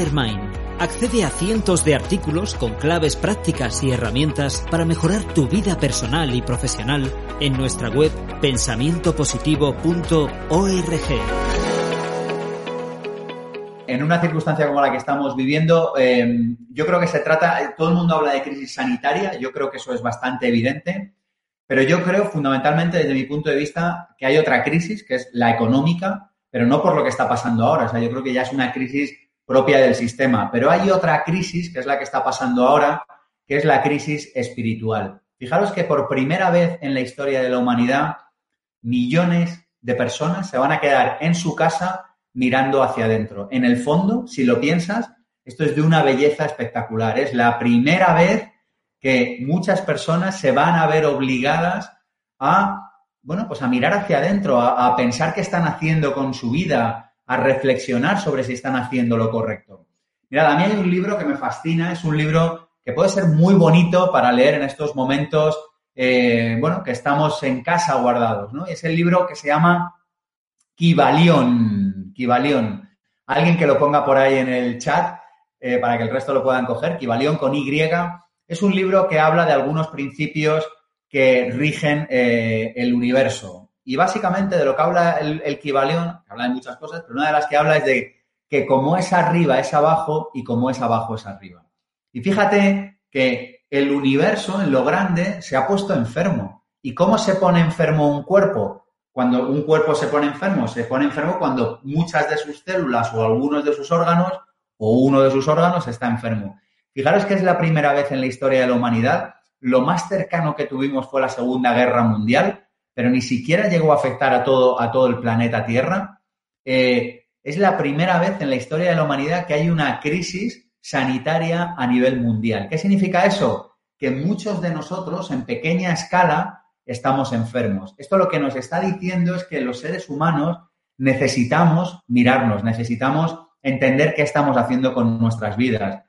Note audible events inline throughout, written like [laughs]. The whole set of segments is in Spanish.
Mastermind. Accede a cientos de artículos con claves prácticas y herramientas para mejorar tu vida personal y profesional en nuestra web pensamientopositivo.org. En una circunstancia como la que estamos viviendo, eh, yo creo que se trata, todo el mundo habla de crisis sanitaria, yo creo que eso es bastante evidente, pero yo creo fundamentalmente desde mi punto de vista que hay otra crisis, que es la económica, pero no por lo que está pasando ahora, o sea, yo creo que ya es una crisis propia del sistema, pero hay otra crisis, que es la que está pasando ahora, que es la crisis espiritual. Fijaros que por primera vez en la historia de la humanidad, millones de personas se van a quedar en su casa mirando hacia adentro. En el fondo, si lo piensas, esto es de una belleza espectacular. Es la primera vez que muchas personas se van a ver obligadas a, bueno, pues a mirar hacia adentro, a, pensar qué están haciendo con su vida, a reflexionar sobre si están haciendo lo correcto. Mira, a mí hay un libro que me fascina, es un libro que puede ser muy bonito para leer en estos momentos, eh, bueno, que estamos en casa guardados, ¿no? Es el libro que se llama Kibalión, Kibalión. Alguien que lo ponga por ahí en el chat eh, para que el resto lo puedan coger, Kibalión con Y, es un libro que habla de algunos principios que rigen eh, el universo. Y básicamente de lo que habla el, el Kibalión, habla de muchas cosas, pero una de las que habla es de que como es arriba es abajo y como es abajo es arriba. Y fíjate que el universo en lo grande se ha puesto enfermo. ¿Y cómo se pone enfermo un cuerpo? Cuando un cuerpo se pone enfermo, se pone enfermo cuando muchas de sus células o algunos de sus órganos o uno de sus órganos está enfermo. Fijaros que es la primera vez en la historia de la humanidad. Lo más cercano que tuvimos fue la Segunda Guerra Mundial, pero ni siquiera llegó a afectar a todo, a todo el planeta Tierra. Eh, es la primera vez en la historia de la humanidad que hay una crisis sanitaria a nivel mundial. ¿Qué significa eso? Que muchos de nosotros, en pequeña escala, estamos enfermos. Esto lo que nos está diciendo es que los seres humanos necesitamos mirarnos, necesitamos entender qué estamos haciendo con nuestras vidas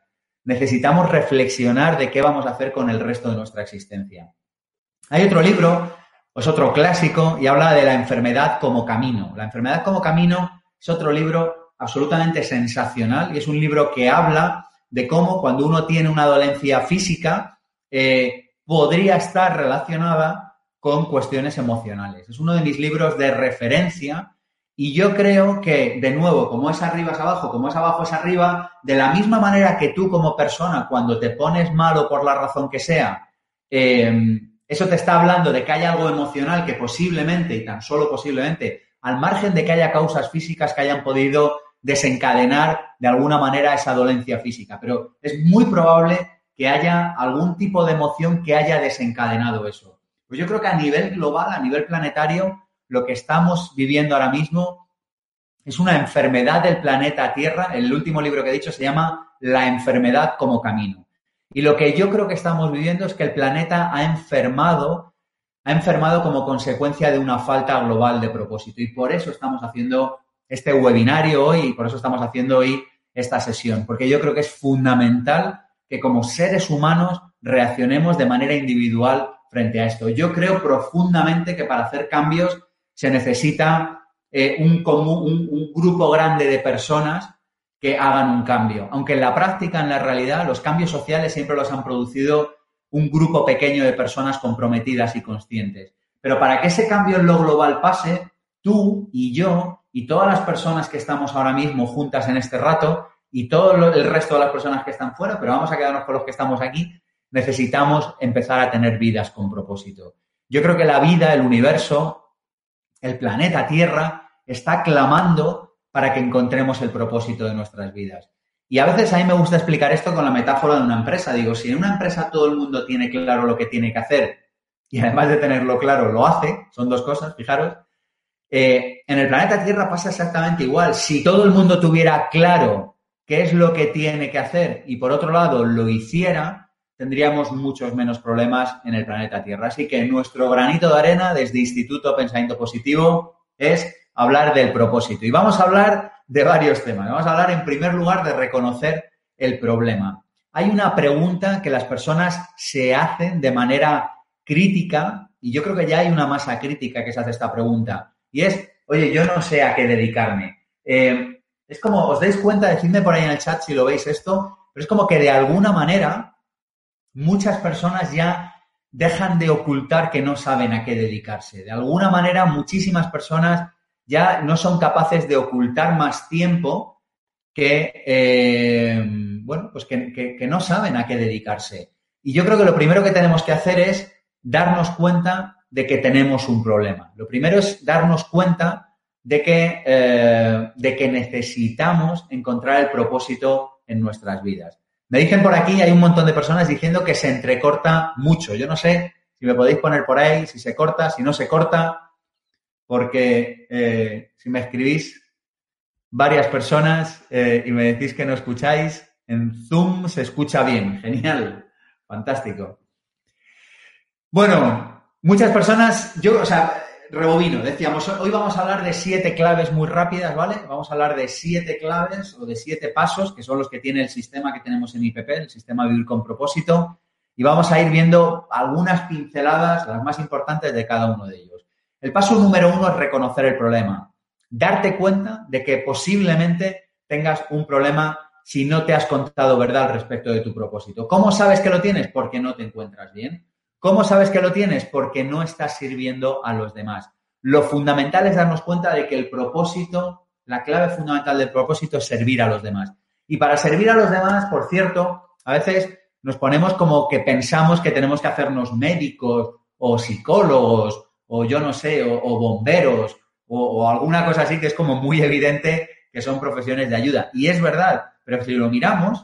necesitamos reflexionar de qué vamos a hacer con el resto de nuestra existencia. Hay otro libro, es otro clásico, y habla de la enfermedad como camino. La enfermedad como camino es otro libro absolutamente sensacional y es un libro que habla de cómo cuando uno tiene una dolencia física eh, podría estar relacionada con cuestiones emocionales. Es uno de mis libros de referencia y yo creo que, de nuevo, como es arriba es abajo, como es abajo es arriba, de la misma manera que tú como persona, cuando te pones malo por la razón que sea, em, eso te está hablando de que hay algo emocional que posiblemente, y tan solo posiblemente, al margen de que haya causas físicas que hayan podido desencadenar de alguna manera esa dolencia física. Pero es muy probable que haya algún tipo de emoción que haya desencadenado eso. Pues yo creo que a nivel global, a nivel planetario, lo que estamos viviendo ahora mismo es una enfermedad del planeta Tierra. El último libro que he dicho se llama La enfermedad como camino. Y lo que yo creo que estamos viviendo es que el planeta ha enfermado, ha enfermado como consecuencia de una falta global de propósito. Y por eso estamos haciendo este webinario hoy y por eso estamos haciendo hoy esta sesión. Porque yo creo que es fundamental que como seres humanos reaccionemos de manera individual frente a esto. Yo creo profundamente que para hacer cambios se necesita eh, un, un, grupo grande de personas que hagan un cambio. Aunque en la práctica, en la realidad, los cambios sociales siempre los han producido un grupo pequeño de personas comprometidas y conscientes. Pero para que ese cambio en lo global pase, tú y yo y todas las personas que estamos ahora mismo juntas en este rato y todo el resto de las personas que están fuera, pero vamos a quedarnos con los que estamos aquí, necesitamos empezar a tener vidas con propósito. Yo creo que la vida, el universo, el planeta Tierra está clamando para que encontremos el propósito de nuestras vidas. Y a veces a mí me gusta explicar esto con la metáfora de una empresa. Digo, si en una empresa todo el mundo tiene claro lo que tiene que hacer y además de tenerlo claro lo hace, son dos cosas, fijaros, eh, en el planeta Tierra pasa exactamente igual. Si todo el mundo tuviera claro qué es lo que tiene que hacer y por otro lado lo hiciera, tendríamos muchos menos problemas en el planeta Tierra. Así que nuestro granito de arena desde Instituto Pensamiento Positivo es hablar del propósito. Y vamos a hablar de varios temas. Vamos a hablar en primer lugar de reconocer el problema. Hay una pregunta que las personas se hacen de manera crítica y yo creo que ya hay una masa crítica que se hace esta pregunta y es, oye, yo no sé a qué dedicarme. Eh, es como, os dais cuenta, decidme por ahí en el chat si lo veis esto, pero es como que de alguna manera muchas personas ya dejan de ocultar que no saben a qué dedicarse. De alguna manera muchísimas personas ya no son capaces de ocultar más tiempo que, eh, bueno, pues que, no saben a qué dedicarse. Y yo creo que lo primero que tenemos que hacer es darnos cuenta de que tenemos un problema. Lo primero es darnos cuenta de que, eh, de que necesitamos encontrar el propósito en nuestras vidas. Me dicen por aquí, hay un montón de personas diciendo que se entrecorta mucho. Yo no sé si me podéis poner por ahí, si se corta, si no se corta, porque eh, si me escribís varias personas eh, y me decís que no escucháis, en Zoom se escucha bien. [laughs] Genial, fantástico. Bueno, muchas personas, yo, o sea, rebobino, decíamos, hoy vamos a hablar de siete claves muy rápidas, ¿vale? Vamos a hablar de siete claves o de siete pasos, que son los que tiene el sistema que tenemos en IPP, el sistema Vivir con propósito, y vamos a ir viendo algunas pinceladas, las más importantes de cada uno de ellos. El paso número uno es reconocer el problema, darte cuenta de que posiblemente tengas un problema si no te has contado verdad al respecto de tu propósito. ¿Cómo sabes que lo tienes? Porque no te encuentras bien. ¿Cómo sabes que lo tienes? Porque no estás sirviendo a los demás. Lo fundamental es darnos cuenta de que el propósito, la clave fundamental del propósito es servir a los demás. Y para servir a los demás, por cierto, a veces nos ponemos como que pensamos que tenemos que hacernos médicos o psicólogos o yo no sé, o, bomberos o, alguna cosa así que es como muy evidente que son profesiones de ayuda. Y es verdad, pero si lo miramos,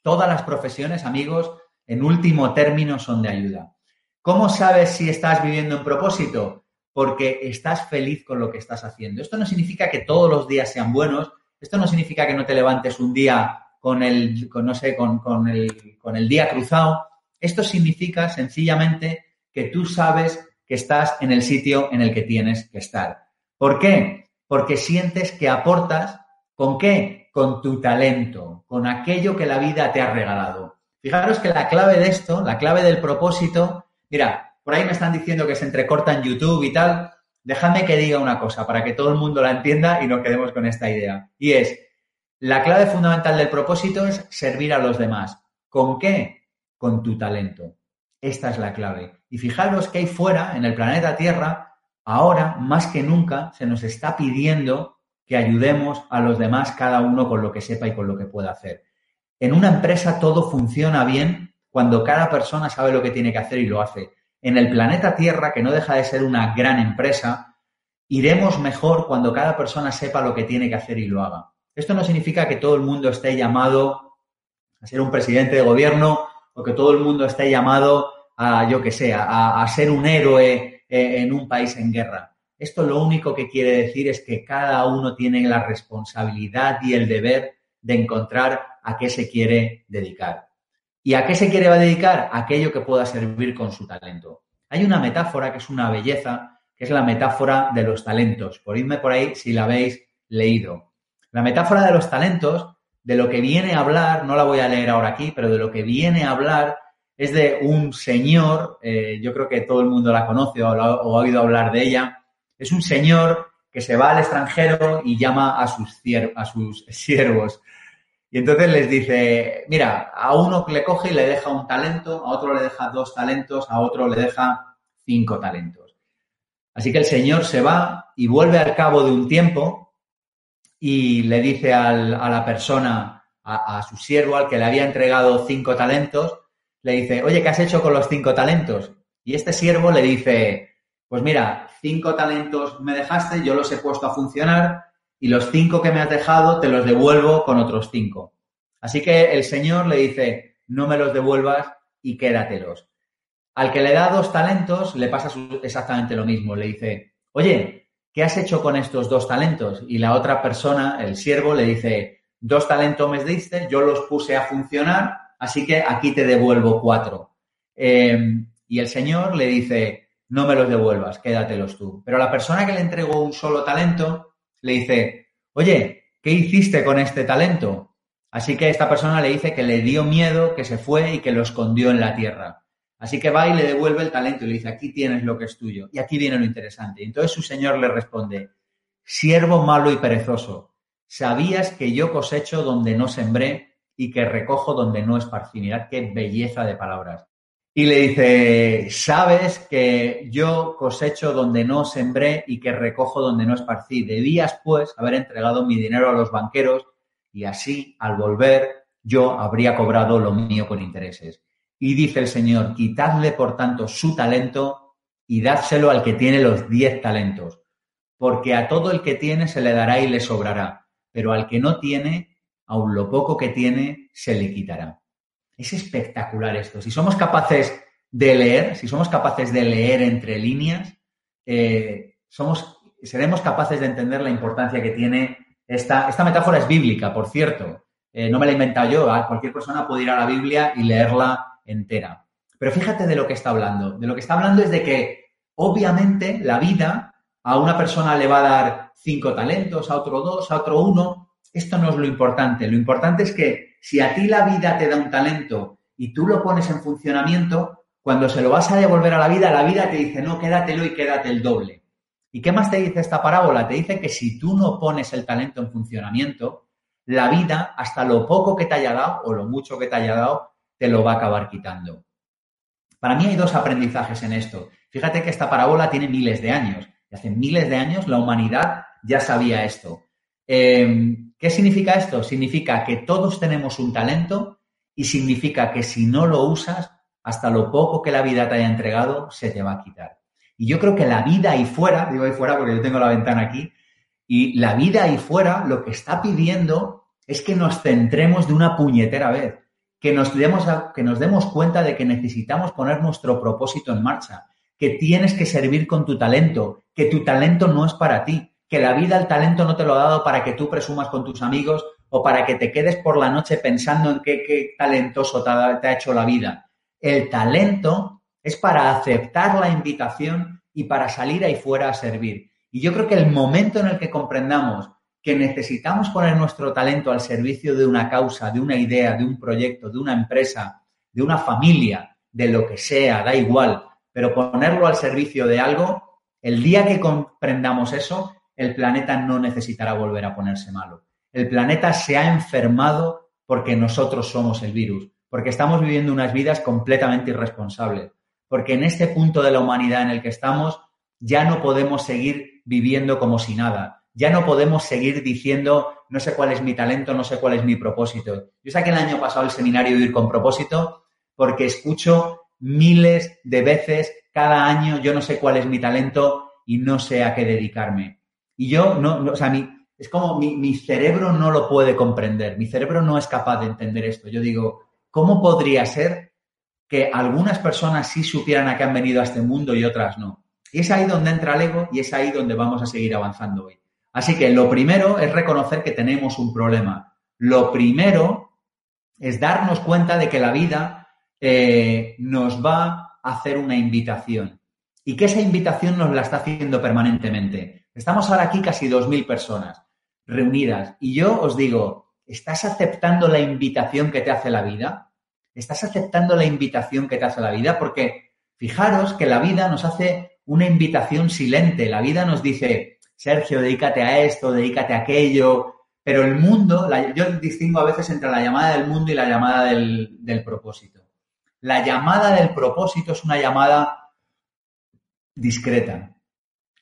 todas las profesiones, amigos, en último término son de ayuda. ¿Cómo sabes si estás viviendo en propósito? Porque estás feliz con lo que estás haciendo. Esto no significa que todos los días sean buenos, esto no significa que no te levantes un día con el, no sé, con, el, con el día cruzado. Esto significa sencillamente que tú sabes estás en el sitio en el que tienes que estar. ¿Por qué? Porque sientes que aportas con qué? Con tu talento, con aquello que la vida te ha regalado. Fijaros que la clave de esto, la clave del propósito, mira, por ahí me están diciendo que se entrecorta en YouTube y tal. Déjame que diga una cosa para que todo el mundo la entienda y nos quedemos con esta idea. Y es, la clave fundamental del propósito es servir a los demás. ¿Con qué? Con tu talento. Esta es la clave. Y fijaros que ahí fuera, en el planeta Tierra, ahora, más que nunca, se nos está pidiendo que ayudemos a los demás cada uno con lo que sepa y con lo que pueda hacer. En una empresa todo funciona bien cuando cada persona sabe lo que tiene que hacer y lo hace. En el planeta Tierra, que no deja de ser una gran empresa, iremos mejor cuando cada persona sepa lo que tiene que hacer y lo haga. Esto no significa que todo el mundo esté llamado a ser un presidente de gobierno o que todo el mundo esté llamado a, yo que sé, a, a ser un héroe eh, en un país en guerra. Esto lo único que quiere decir es que cada uno tiene la responsabilidad y el deber de encontrar a qué se quiere dedicar. ¿Y a qué se quiere dedicar? Aquello que pueda servir con su talento. Hay una metáfora que es una belleza, que es la metáfora de los talentos. Por irme por ahí si la habéis leído. La metáfora de los talentos, de lo que viene a hablar, no la voy a leer ahora aquí, pero de lo que viene a hablar es de un señor, eh, yo creo que todo el mundo la conoce o, ha oído hablar de ella, es un señor que se va al extranjero y llama a sus, a sus [laughs] siervos y entonces les dice, mira, a uno le coge y le deja un talento, a otro le deja dos talentos, a otro le deja cinco talentos. Así que el Señor se va y vuelve al cabo de un tiempo y le dice a la persona, a, su siervo, al que le había entregado cinco talentos, le dice, oye, ¿qué has hecho con los cinco talentos? Y este siervo le dice, pues mira, cinco talentos me dejaste, yo los he puesto a funcionar y los cinco que me has dejado te los devuelvo con otros cinco. Así que el Señor le dice, no me los devuelvas y quédatelos. Al que le da dos talentos le pasa exactamente lo mismo. Le dice, oye, ¿qué has hecho con estos dos talentos? Y la otra persona, el siervo, le dice, dos talentos me diste, yo los puse a funcionar, así que aquí te devuelvo cuatro. Em, y el Señor le dice, no me los devuelvas, quédatelos tú. Pero la persona que le entregó un solo talento le dice, oye, ¿qué hiciste con este talento? Así que esta persona le dice que le dio miedo, que se fue y que lo escondió en la tierra. Así que va y le devuelve el talento y le dice, aquí tienes lo que es tuyo. Y aquí viene lo interesante. Y entonces su señor le responde, siervo malo y perezoso, sabías que yo cosecho donde no sembré y que recojo donde no esparcí. Mirad qué belleza de palabras. Y le dice, sabes que yo cosecho donde no sembré y que recojo donde no esparcí. Debías, pues, haber entregado mi dinero a los banqueros y así, al volver, yo habría cobrado lo mío con intereses. Y dice el Señor, quitadle, por tanto, su talento y dádselo al que tiene los diez talentos, porque a todo el que tiene se le dará y le sobrará, pero al que no tiene, aun lo poco que tiene, se le quitará. Es espectacular esto. Si somos capaces de leer, si somos capaces de leer entre líneas, eh, somos, seremos capaces de entender la importancia que tiene esta, esta metáfora. Es bíblica, por cierto. Eh, no me la he inventado yo. Cualquier persona puede ir a la Biblia y leerla entera. Pero fíjate de lo que está hablando. De lo que está hablando es de que, obviamente, la vida a una persona le va a dar cinco talentos, a otro dos, a otro uno. Esto no es lo importante. Lo importante es que si a ti la vida te da un talento y tú lo pones en funcionamiento, cuando se lo vas a devolver a la vida, la vida te dice, no, quédatelo y quédate el doble. ¿Y qué más te dice esta parábola? Te dice que si tú no pones el talento en funcionamiento, la vida, hasta lo poco que te haya dado o lo mucho que te haya dado, te lo va a acabar quitando. Para mí hay dos aprendizajes en esto. Fíjate que esta parábola tiene miles de años. Y hace miles de años la humanidad ya sabía esto. Eh, ¿Qué significa esto? Significa que todos tenemos un talento y significa que si no lo usas, hasta lo poco que la vida te haya entregado, se te va a quitar. Y yo creo que la vida ahí fuera, digo ahí fuera porque yo tengo la ventana aquí, y la vida ahí fuera lo que está pidiendo es que nos centremos de una puñetera vez, que nos, demos que nos demos cuenta de que necesitamos poner nuestro propósito en marcha, que tienes que servir con tu talento, que tu talento no es para ti, que la vida, el talento no te lo ha dado para que tú presumas con tus amigos o para que te quedes por la noche pensando en qué, talentoso te ha, te ha hecho la vida. El talento es para aceptar la invitación y para salir ahí fuera a servir. Y yo creo que el momento en el que comprendamos que necesitamos poner nuestro talento al servicio de una causa, de una idea, de un proyecto, de una empresa, de una familia, de lo que sea, da igual, pero ponerlo al servicio de algo, el día que comprendamos eso, el planeta no necesitará volver a ponerse malo. El planeta se ha enfermado porque nosotros somos el virus, porque estamos viviendo unas vidas completamente irresponsables, porque en este punto de la humanidad en el que estamos ya no podemos seguir viviendo como si nada, ya no podemos seguir diciendo no sé cuál es mi talento, no sé cuál es mi propósito. Yo saqué el año pasado el seminario Ir con propósito porque escucho miles de veces cada año yo no sé cuál es mi talento y no sé a qué dedicarme. Y yo, no, o sea, mi, es como mi, mi, cerebro no lo puede comprender, mi cerebro no es capaz de entender esto. Yo digo, ¿cómo podría ser que algunas personas sí supieran a qué han venido a este mundo y otras no? Y es ahí donde entra el ego y es ahí donde vamos a seguir avanzando hoy. Así que lo primero es reconocer que tenemos un problema. Lo primero es darnos cuenta de que la vida eh, nos va a hacer una invitación y que esa invitación nos la está haciendo permanentemente. Estamos ahora aquí casi 2.000 personas reunidas y yo os digo, ¿estás aceptando la invitación que te hace la vida? ¿Estás aceptando la invitación que te hace la vida? Porque fijaros que la vida nos hace una invitación silente. La vida nos dice, Sergio, dedícate a esto, dedícate a aquello. Pero el mundo, yo distingo a veces entre la llamada del mundo y la llamada del, del propósito. La llamada del propósito es una llamada discreta.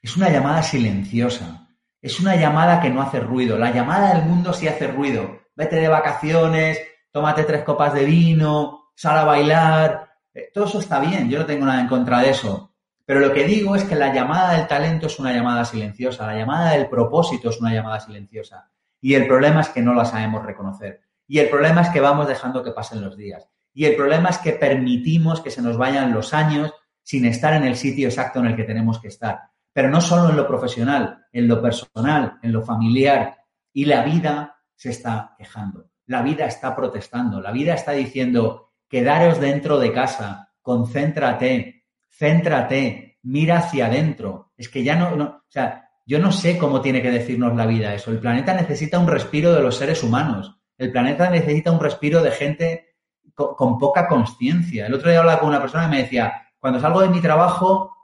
Es una llamada silenciosa. Es una llamada que no hace ruido. La llamada del mundo sí hace ruido. Vete de vacaciones, tómate tres copas de vino, sal a bailar. Eh, todo eso está bien, yo no tengo nada en contra de eso. Pero lo que digo es que la llamada del talento es una llamada silenciosa, la llamada del propósito es una llamada silenciosa. Y el problema es que no la sabemos reconocer. Y el problema es que vamos dejando que pasen los días. Y el problema es que permitimos que se nos vayan los años sin estar en el sitio exacto en el que tenemos que estar pero no solo en lo profesional, en lo personal, en lo familiar. Y la vida se está quejando. La vida está protestando. La vida está diciendo, quedaros dentro de casa, concéntrate, céntrate, mira hacia adentro. Es que ya no, o sea, yo no sé cómo tiene que decirnos la vida eso. El planeta necesita un respiro de los seres humanos. El planeta necesita un respiro de gente con, con poca conciencia. El otro día hablaba con una persona que me decía, cuando salgo de mi trabajo,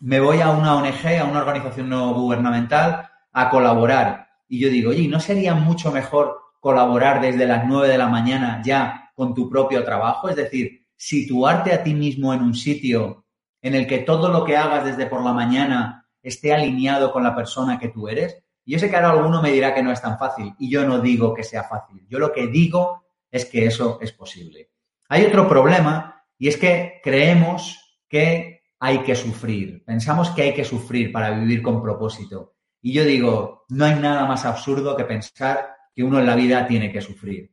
me voy a una ONG, a una organización no gubernamental, a colaborar. Y yo digo, oye, ¿no sería mucho mejor colaborar desde las 9 de la mañana ya con tu propio trabajo? Es decir, situarte a ti mismo en un sitio en el que todo lo que hagas desde por la mañana esté alineado con la persona que tú eres. Yo sé que ahora alguno me dirá que no es tan fácil y yo no digo que sea fácil. Yo lo que digo es que eso es posible. Hay otro problema y es que creemos que hay que sufrir. Pensamos que hay que sufrir para vivir con propósito. Y yo digo, no hay nada más absurdo que pensar que uno en la vida tiene que sufrir.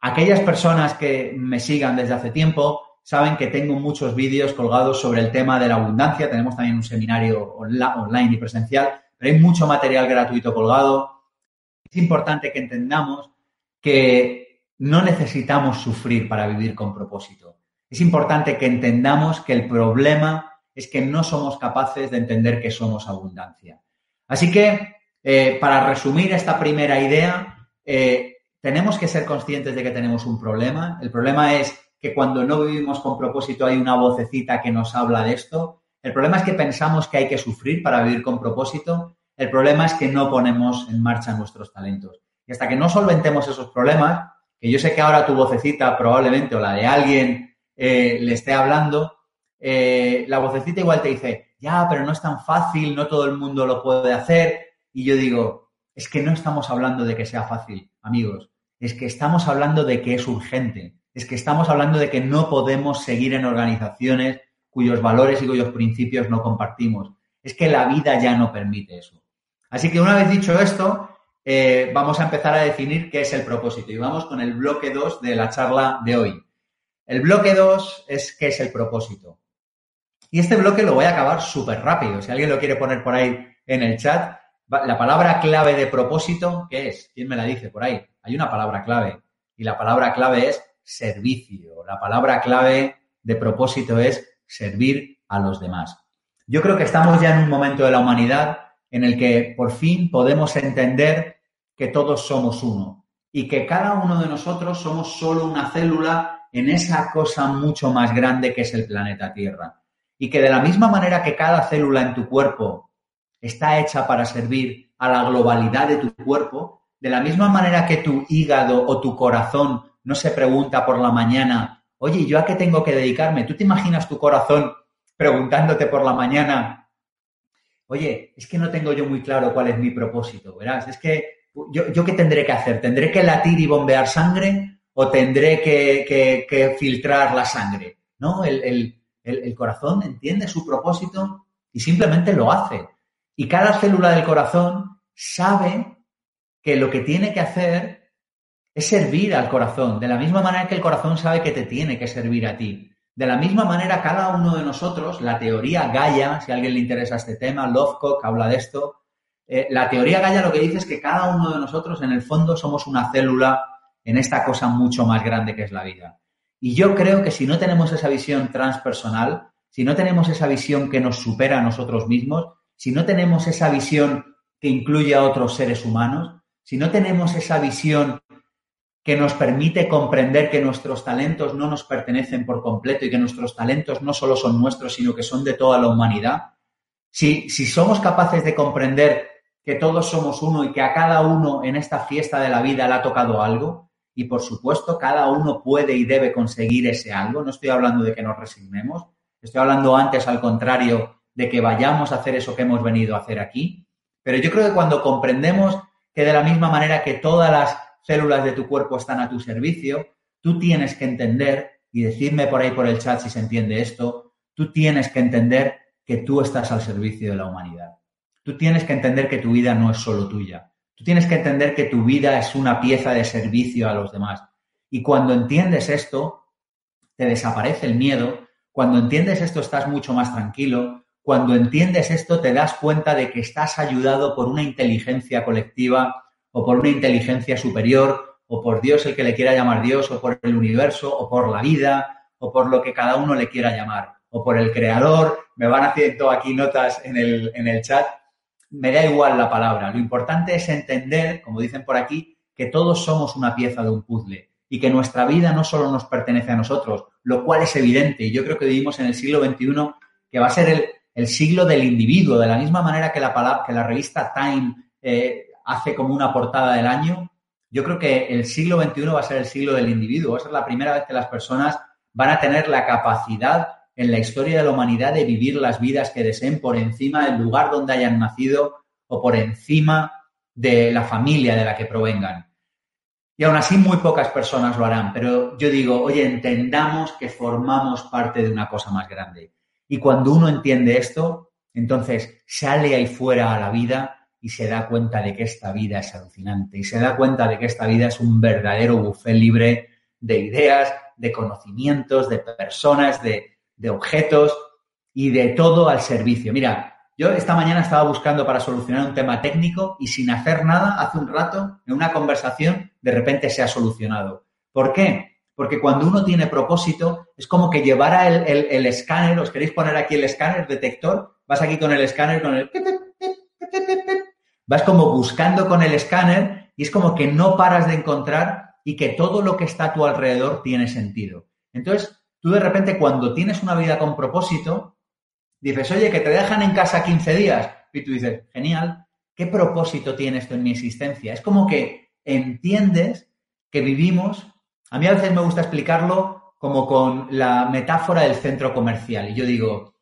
Aquellas personas que me sigan desde hace tiempo saben que tengo muchos vídeos colgados sobre el tema de la abundancia. Tenemos también un seminario online y presencial, pero hay mucho material gratuito colgado. Es importante que entendamos que no necesitamos sufrir para vivir con propósito. Es importante que entendamos que el problema es que no somos capaces de entender que somos abundancia. Así que, eh, para resumir esta primera idea, eh, tenemos que ser conscientes de que tenemos un problema. El problema es que cuando no vivimos con propósito hay una vocecita que nos habla de esto. El problema es que pensamos que hay que sufrir para vivir con propósito. El problema es que no ponemos en marcha nuestros talentos. Y hasta que no solventemos esos problemas, que yo sé que ahora tu vocecita probablemente o la de alguien eh, le esté hablando, eh, la vocecita igual te dice, ya, pero no es tan fácil, no todo el mundo lo puede hacer. Y yo digo, es que no estamos hablando de que sea fácil, amigos, es que estamos hablando de que es urgente, es que estamos hablando de que no podemos seguir en organizaciones cuyos valores y cuyos principios no compartimos. Es que la vida ya no permite eso. Así que una vez dicho esto, eh, vamos a empezar a definir qué es el propósito y vamos con el bloque 2 de la charla de hoy. El bloque 2 es qué es el propósito. Y este bloque lo voy a acabar súper rápido. Si alguien lo quiere poner por ahí en el chat, la palabra clave de propósito, ¿qué es? ¿Quién me la dice por ahí? Hay una palabra clave. Y la palabra clave es servicio. La palabra clave de propósito es servir a los demás. Yo creo que estamos ya en un momento de la humanidad en el que por fin podemos entender que todos somos uno y que cada uno de nosotros somos solo una célula en esa cosa mucho más grande que es el planeta Tierra y que de la misma manera que cada célula en tu cuerpo está hecha para servir a la globalidad de tu cuerpo, de la misma manera que tu hígado o tu corazón no se pregunta por la mañana, oye, ¿yo a qué tengo que dedicarme? ¿Tú te imaginas tu corazón preguntándote por la mañana, oye, es que no tengo yo muy claro cuál es mi propósito, verás, es que yo, qué tendré que hacer? ¿Tendré que latir y bombear sangre o tendré que, filtrar la sangre? ¿No? el, el, corazón entiende su propósito y simplemente lo hace. Y cada célula del corazón sabe que lo que tiene que hacer es servir al corazón, de la misma manera que el corazón sabe que te tiene que servir a ti. De la misma manera, cada uno de nosotros, la teoría Gaia, si a alguien le interesa este tema, Lovecock habla de esto, eh, la teoría Gaia lo que dice es que cada uno de nosotros, en el fondo, somos una célula en esta cosa mucho más grande que es la vida. Y yo creo que si no tenemos esa visión transpersonal, si no tenemos esa visión que nos supera a nosotros mismos, si no tenemos esa visión que incluye a otros seres humanos, si no tenemos esa visión que nos permite comprender que nuestros talentos no nos pertenecen por completo y que nuestros talentos no solo son nuestros, sino que son de toda la humanidad, si, si somos capaces de comprender que todos somos uno y que a cada uno en esta fiesta de la vida le ha tocado algo, y por supuesto cada uno puede y debe conseguir ese algo. No estoy hablando de que nos resignemos, estoy hablando antes al contrario de que vayamos a hacer eso que hemos venido a hacer aquí. Pero yo creo que cuando comprendemos que de la misma manera que todas las células de tu cuerpo están a tu servicio, tú tienes que entender, y decirme por ahí por el chat si se entiende esto, tú tienes que entender que tú estás al servicio de la humanidad. Tú tienes que entender que tu vida no es solo tuya. Tú tienes que entender que tu vida es una pieza de servicio a los demás. Y cuando entiendes esto, te desaparece el miedo. Cuando entiendes esto, estás mucho más tranquilo. Cuando entiendes esto, te das cuenta de que estás ayudado por una inteligencia colectiva o por una inteligencia superior, o por Dios el que le quiera llamar Dios, o por el universo, o por la vida, o por lo que cada uno le quiera llamar, o por el creador. Me van haciendo aquí notas en el, en el chat. Me da igual la palabra. Lo importante es entender, como dicen por aquí, que todos somos una pieza de un puzzle y que nuestra vida no solo nos pertenece a nosotros, lo cual es evidente. Y yo creo que vivimos en el siglo XXI que va a ser el, siglo del individuo, de la misma manera que la, palabra, que la revista Time eh, hace como una portada del año. Yo creo que el siglo XXI va a ser el siglo del individuo. Va a ser la primera vez que las personas van a tener la capacidad en la historia de la humanidad de vivir las vidas que deseen por encima del lugar donde hayan nacido o por encima de la familia de la que provengan. Y aún así muy pocas personas lo harán, pero yo digo, oye, entendamos que formamos parte de una cosa más grande. Y cuando uno entiende esto, entonces sale ahí fuera a la vida y se da cuenta de que esta vida es alucinante y se da cuenta de que esta vida es un verdadero buffet libre de ideas, de conocimientos, de personas, de, de objetos y de todo al servicio. Mira, yo esta mañana estaba buscando para solucionar un tema técnico y sin hacer nada, hace un rato, en una conversación, de repente se ha solucionado. ¿Por qué? Porque cuando uno tiene propósito, es como que llevara el, escáner, os queréis poner aquí el escáner, detector, vas aquí con el escáner, con el... Vas como buscando con el escáner y es como que no paras de encontrar y que todo lo que está a tu alrededor tiene sentido. Entonces, tú de repente cuando tienes una vida con propósito, dices, oye, que te dejan en casa 15 días. Y tú dices, genial, ¿qué propósito tiene esto en mi existencia? Es como que entiendes que vivimos, a mí a veces me gusta explicarlo como con la metáfora del centro comercial. Y yo digo,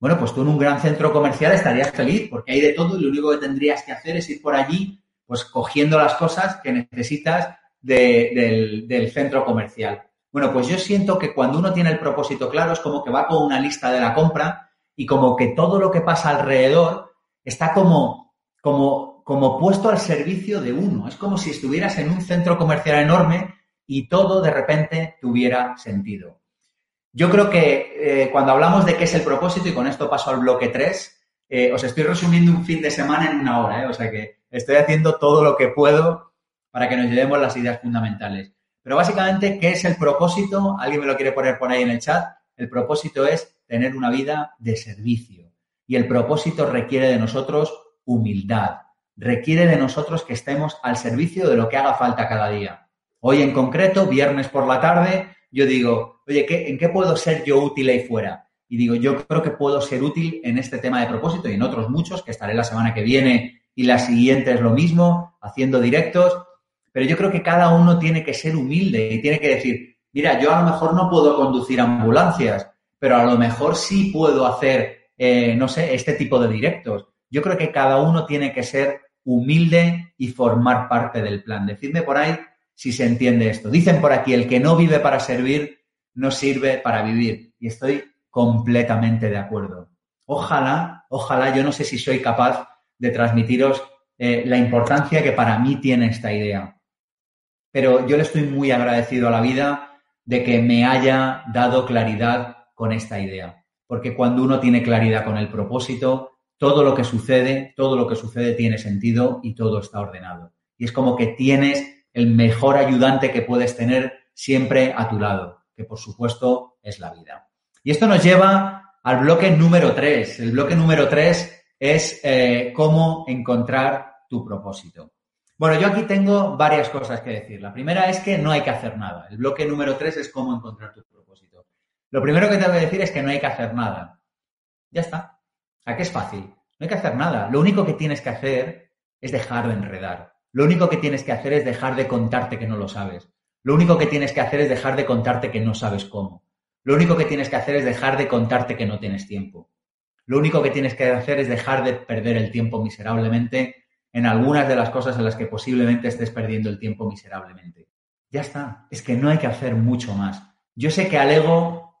bueno, pues tú en un gran centro comercial estarías feliz porque hay de todo y lo único que tendrías que hacer es ir por allí, pues cogiendo las cosas que necesitas del, del centro comercial. Bueno, pues yo siento que cuando uno tiene el propósito claro es como que va con una lista de la compra y como que todo lo que pasa alrededor está como, como, como puesto al servicio de uno. Es como si estuvieras en un centro comercial enorme y todo de repente tuviera sentido. Yo creo que eh, cuando hablamos de qué es el propósito, y con esto paso al bloque 3, eh, os estoy resumiendo un fin de semana en una hora, ¿eh? o sea que estoy haciendo todo lo que puedo para que nos llevemos las ideas fundamentales. Pero básicamente, ¿qué es el propósito? ¿Alguien me lo quiere poner por ahí en el chat? El propósito es tener una vida de servicio. Y el propósito requiere de nosotros humildad, requiere de nosotros que estemos al servicio de lo que haga falta cada día. Hoy en concreto, viernes por la tarde, yo digo, oye, ¿en qué puedo ser yo útil ahí fuera? Y digo, yo creo que puedo ser útil en este tema de propósito y en otros muchos, que estaré la semana que viene y la siguiente es lo mismo, haciendo directos, pero yo creo que cada uno tiene que ser humilde y tiene que decir, mira, yo a lo mejor no puedo conducir ambulancias, pero a lo mejor sí puedo hacer, eh, no sé, este tipo de directos. Yo creo que cada uno tiene que ser humilde y formar parte del plan. Decidme por ahí si se entiende esto. Dicen por aquí, el que no vive para servir, no sirve para vivir. Y estoy completamente de acuerdo. Ojalá, ojalá, yo no sé si soy capaz de transmitiros eh, la importancia que para mí tiene esta idea. Pero yo le estoy muy agradecido a la vida de que me haya dado claridad con esta idea. Porque cuando uno tiene claridad con el propósito, todo lo que sucede, todo lo que sucede tiene sentido y todo está ordenado. Y es como que tienes el mejor ayudante que puedes tener siempre a tu lado, que por supuesto es la vida. Y esto nos lleva al bloque número tres. El bloque número tres es eh, cómo encontrar tu propósito. Bueno, yo aquí tengo varias cosas que decir. La primera es que no hay que hacer nada. El bloque número tres es cómo encontrar tu propósito. Lo primero que tengo que decir es que no hay que hacer nada. Ya está. ¿A qué es fácil? No hay que hacer nada. Lo único que tienes que hacer es dejar de enredar. Lo único que tienes que hacer es dejar de contarte que no lo sabes. Lo único que tienes que hacer es dejar de contarte que no sabes cómo. Lo único que tienes que hacer es dejar de contarte que no tienes tiempo. Lo único que tienes que hacer es dejar de perder el tiempo miserablemente en algunas de las cosas en las que posiblemente estés perdiendo el tiempo miserablemente. Ya está. Es que no hay que hacer mucho más. Yo sé que al ego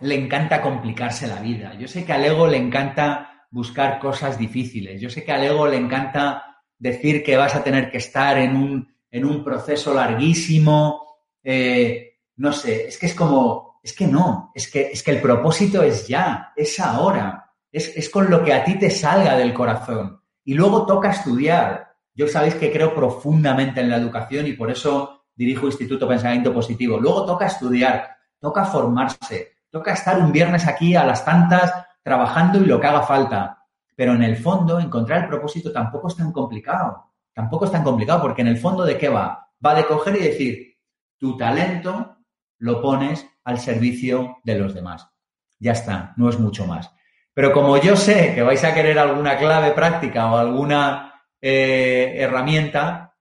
le encanta complicarse la vida. Yo sé que al ego le encanta buscar cosas difíciles. Yo sé que al ego le encanta decir que vas a tener que estar en un, en un proceso larguísimo. Eh, no sé, es que es como, es que no, es que, es que el propósito es ya, es ahora, es, es con lo que a ti te salga del corazón. Y luego toca estudiar, Yo sabéis que creo profundamente en la educación y por eso dirijo Instituto Pensamiento Positivo. Luego toca estudiar, toca formarse, toca estar un viernes aquí a las tantas trabajando y lo que haga falta. Pero en el fondo, encontrar el propósito tampoco es tan complicado. Tampoco es tan complicado porque en el fondo de qué va? Va de coger y decir, tu talento lo pones al servicio de los demás. Ya está, no es mucho más. Pero como yo sé que vais a querer alguna clave práctica o alguna eh, herramienta,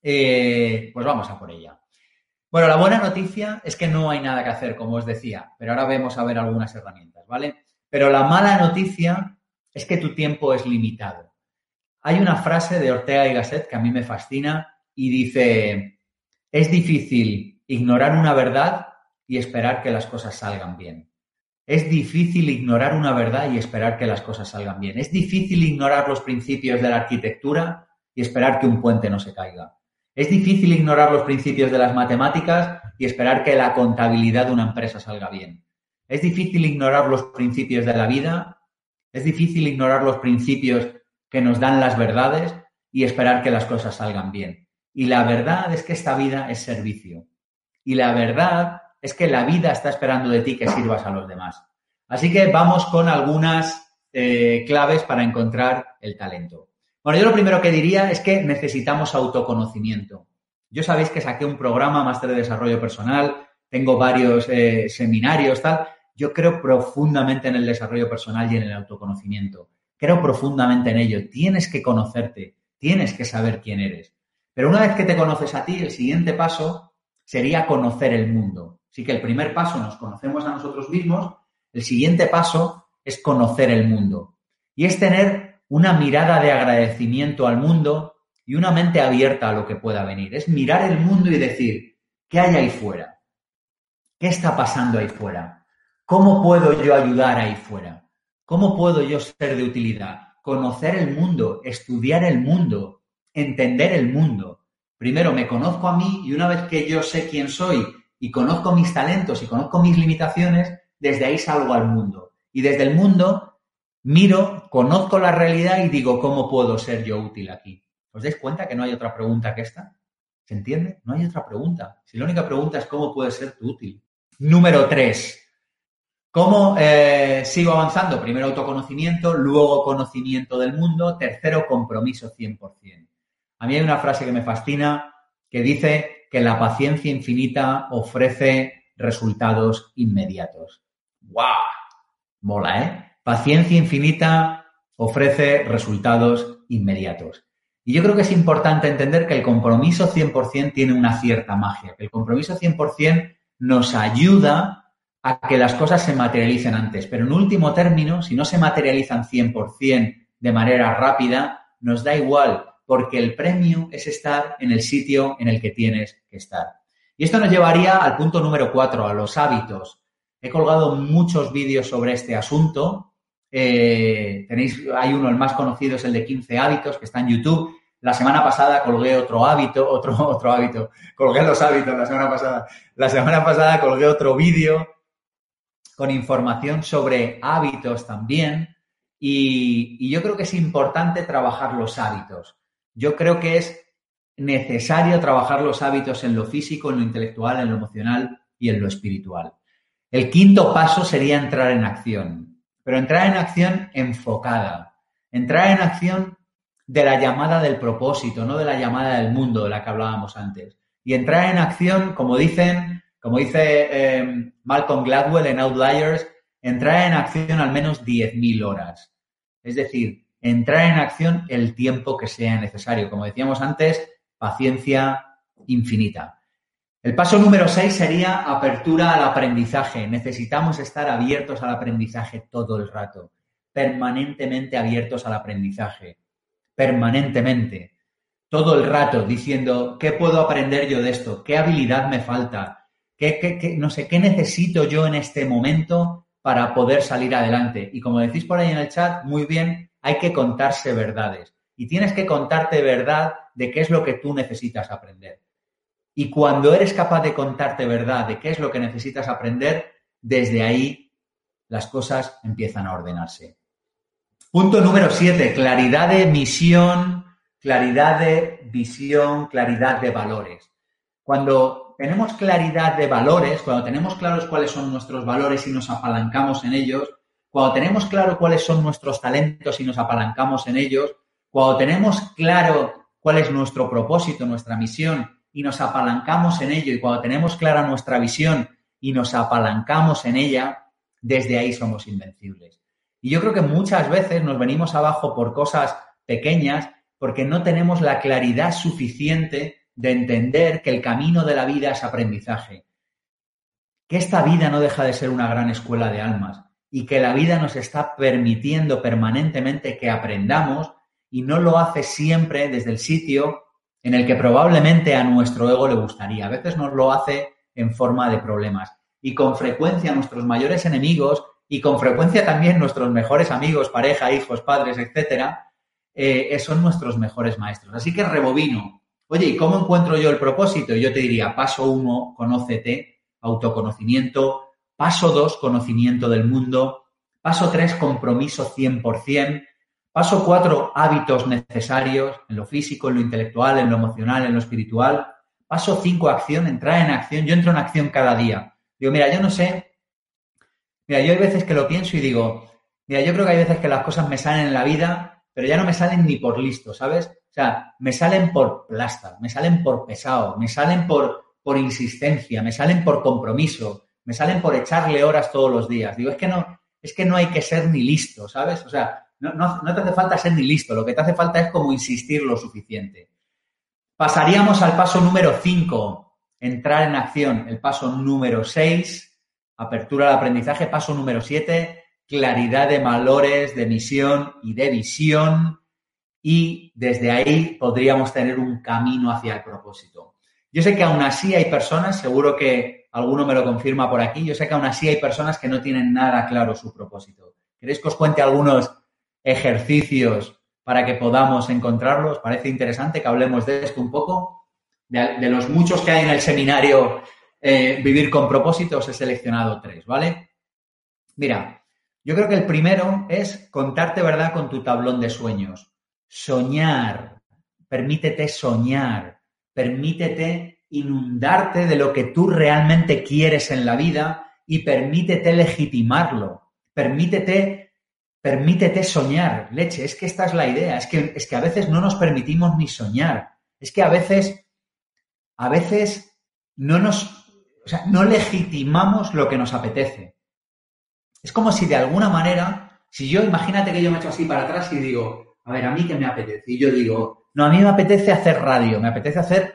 eh, pues vamos a por ella. Bueno, la buena noticia es que no hay nada que hacer, como os decía, pero ahora vemos a ver algunas herramientas, ¿vale? Pero la mala noticia es que tu tiempo es limitado. Hay una frase de Ortega y Gasset que a mí me fascina y dice, es difícil ignorar una verdad y esperar que las cosas salgan bien. Es difícil ignorar una verdad y esperar que las cosas salgan bien. Es difícil ignorar los principios de la arquitectura y esperar que un puente no se caiga. Es difícil ignorar los principios de las matemáticas y esperar que la contabilidad de una empresa salga bien. Es difícil ignorar los principios de la vida. Es difícil ignorar los principios que nos dan las verdades y esperar que las cosas salgan bien. Y la verdad es que esta vida es servicio. Y la verdad es que la vida está esperando de ti que sirvas a los demás. Así que vamos con algunas eh, claves para encontrar el talento. Bueno, yo lo primero que diría es que necesitamos autoconocimiento. Yo sabéis que saqué un programa Máster de Desarrollo Personal, tengo varios eh, seminarios, tal. Yo creo profundamente en el desarrollo personal y en el autoconocimiento. Creo profundamente en ello. Tienes que conocerte, tienes que saber quién eres. Pero una vez que te conoces a ti, el siguiente paso sería conocer el mundo. Así que el primer paso nos conocemos a nosotros mismos, el siguiente paso es conocer el mundo. Y es tener una mirada de agradecimiento al mundo y una mente abierta a lo que pueda venir. Es mirar el mundo y decir, ¿qué hay ahí fuera? ¿Qué está pasando ahí fuera? ¿Cómo puedo yo ayudar ahí fuera? ¿Cómo puedo yo ser de utilidad? Conocer el mundo, estudiar el mundo, entender el mundo. Primero me conozco a mí y una vez que yo sé quién soy y conozco mis talentos y conozco mis limitaciones, desde ahí salgo al mundo. Y desde el mundo miro, conozco la realidad y digo, ¿cómo puedo ser yo útil aquí? ¿Os dais cuenta que no hay otra pregunta que esta? ¿Se entiende? No hay otra pregunta. Si la única pregunta es cómo puedes ser tú útil. Número tres. ¿Cómo eh, sigo avanzando? Primero autoconocimiento, luego conocimiento del mundo, tercero compromiso 100%. A mí hay una frase que me fascina que dice que la paciencia infinita ofrece resultados inmediatos. ¡Guau! Mola, ¿eh? Paciencia infinita ofrece resultados inmediatos. Y yo creo que es importante entender que el compromiso 100% tiene una cierta magia, el compromiso 100% nos ayuda a que las cosas se materialicen antes. Pero en último término, si no se materializan 100% de manera rápida, nos da igual porque el premio es estar en el sitio en el que tienes que estar. Y esto nos llevaría al punto número cuatro, a los hábitos. He colgado muchos vídeos sobre este asunto. Eh, tenéis, hay uno, el más conocido es el de 15 hábitos, que está en YouTube. La semana pasada colgué otro hábito, [laughs] otro, otro hábito. Colgué los hábitos la semana pasada. La semana pasada colgué otro vídeo con información sobre hábitos también. y yo creo que es importante trabajar los hábitos. Yo creo que es necesario trabajar los hábitos en lo físico, en lo intelectual, en lo emocional y en lo espiritual. El quinto paso sería entrar en acción, pero entrar en acción enfocada, entrar en acción de la llamada del propósito, no de la llamada del mundo de la que hablábamos antes. Y entrar en acción, como dicen, como dice eh, Malcolm Gladwell en Outliers, entrar en acción al menos 10.000 horas. Es decir, entrar en acción el tiempo que sea necesario. Como decíamos antes, paciencia infinita. El paso número 6 sería apertura al aprendizaje. Necesitamos estar abiertos al aprendizaje todo el rato, permanentemente abiertos al aprendizaje, permanentemente, todo el rato diciendo, ¿qué puedo aprender yo de esto? ¿Qué habilidad me falta? ¿Qué, no sé, qué necesito yo en este momento para poder salir adelante? Y como decís por ahí en el chat, muy bien, hay que contarse verdades. Y tienes que contarte verdad de qué es lo que tú necesitas aprender. Y cuando eres capaz de contarte verdad de qué es lo que necesitas aprender, desde ahí las cosas empiezan a ordenarse. Punto número siete, claridad de misión, claridad de visión, claridad de valores. Cuando tenemos claridad de valores, cuando tenemos claros cuáles son nuestros valores y nos apalancamos en ellos, cuando tenemos claro cuáles son nuestros talentos y nos apalancamos en ellos, cuando tenemos claro cuál es nuestro propósito, nuestra misión y nos apalancamos en ello y cuando tenemos clara nuestra visión y nos apalancamos en ella, desde ahí somos invencibles. Y yo creo que muchas veces nos venimos abajo por cosas pequeñas porque no tenemos la claridad suficiente de entender que el camino de la vida es aprendizaje, que esta vida no deja de ser una gran escuela de almas y que la vida nos está permitiendo permanentemente que aprendamos y no lo hace siempre desde el sitio en el que probablemente a nuestro ego le gustaría. A veces nos lo hace en forma de problemas. Y con frecuencia nuestros mayores enemigos y con frecuencia también nuestros mejores amigos, pareja, hijos, padres, etcétera, eh, son nuestros mejores maestros. Así que rebobino. Oye, ¿y cómo encuentro yo el propósito? Yo te diría, paso uno, conócete, autoconocimiento. Paso dos, conocimiento del mundo. Paso tres, compromiso 100%. Paso cuatro, hábitos necesarios en lo físico, en lo intelectual, en lo emocional, en lo espiritual. Paso cinco, acción, entrar en acción. Yo entro en acción cada día. Digo, mira, yo no sé Mira, yo hay veces que lo pienso y digo, mira, yo creo que hay veces que las cosas me salen en la vida, pero ya no me salen ni por listo, ¿sabes? O sea, me salen por plasta, me salen por pesado, me salen por, por insistencia, me salen por compromiso, me salen por echarle horas todos los días. Digo, es que no, es que no hay que ser ni listo, ¿sabes? O sea, no, no, no te hace falta ser ni listo, lo que te hace falta es como insistir lo suficiente. Pasaríamos al paso número 5, entrar en acción. El paso número 6, Apertura al aprendizaje, paso número 7, claridad de valores, de misión y de visión. Y desde ahí podríamos tener un camino hacia el propósito. Yo sé que aún así hay personas, seguro que alguno me lo confirma por aquí, yo sé que aún así hay personas que no tienen nada claro su propósito. ¿Queréis que os cuente algunos ejercicios para que podamos encontrarlos? Parece interesante que hablemos de esto un poco, de, los muchos que hay en el seminario eh, vivir con propósitos, he seleccionado tres, ¿vale? Mira, yo creo que el primero es contarte verdad con tu tablón de sueños. Soñar, permítete soñar, permítete inundarte de lo que tú realmente quieres en la vida y permítete legitimarlo. Permítete, permítete soñar. Leche, es que esta es la idea. Es que, es que a veces no nos permitimos ni soñar. Es que a veces, a veces no nos o sea, no legitimamos lo que nos apetece. Es como si de alguna manera, si yo, imagínate que yo me echo así para atrás y digo, a ver, a mí qué me apetece. Y yo digo, no, a mí me apetece hacer radio, me apetece hacer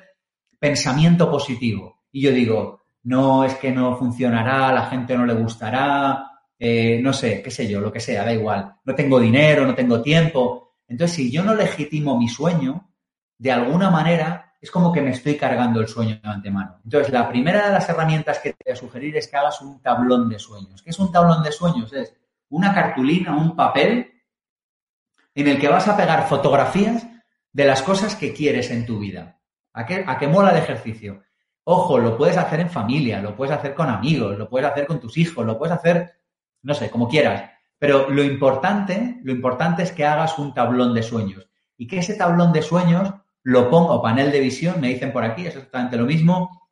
pensamiento positivo. Y yo digo, no, es que no funcionará, la gente no le gustará, eh, no sé, qué sé yo, lo que sea, da igual. No tengo dinero, no tengo tiempo. Entonces, si yo no legitimo mi sueño, de alguna manera es como que me estoy cargando el sueño de antemano. Entonces, la primera de las herramientas que te voy a sugerir es que hagas un tablón de sueños. ¿Qué es un tablón de sueños? Es una cartulina, un papel en el que vas a pegar fotografías de las cosas que quieres en tu vida. ¿A qué, a qué mola el ejercicio? Ojo, lo puedes hacer en familia, lo puedes hacer con amigos, lo puedes hacer con tus hijos, lo puedes hacer, no sé, como quieras. Pero lo importante, lo importante es que hagas un tablón de sueños y que ese tablón de sueños lo pongo, panel de visión, me dicen por aquí, es exactamente lo mismo,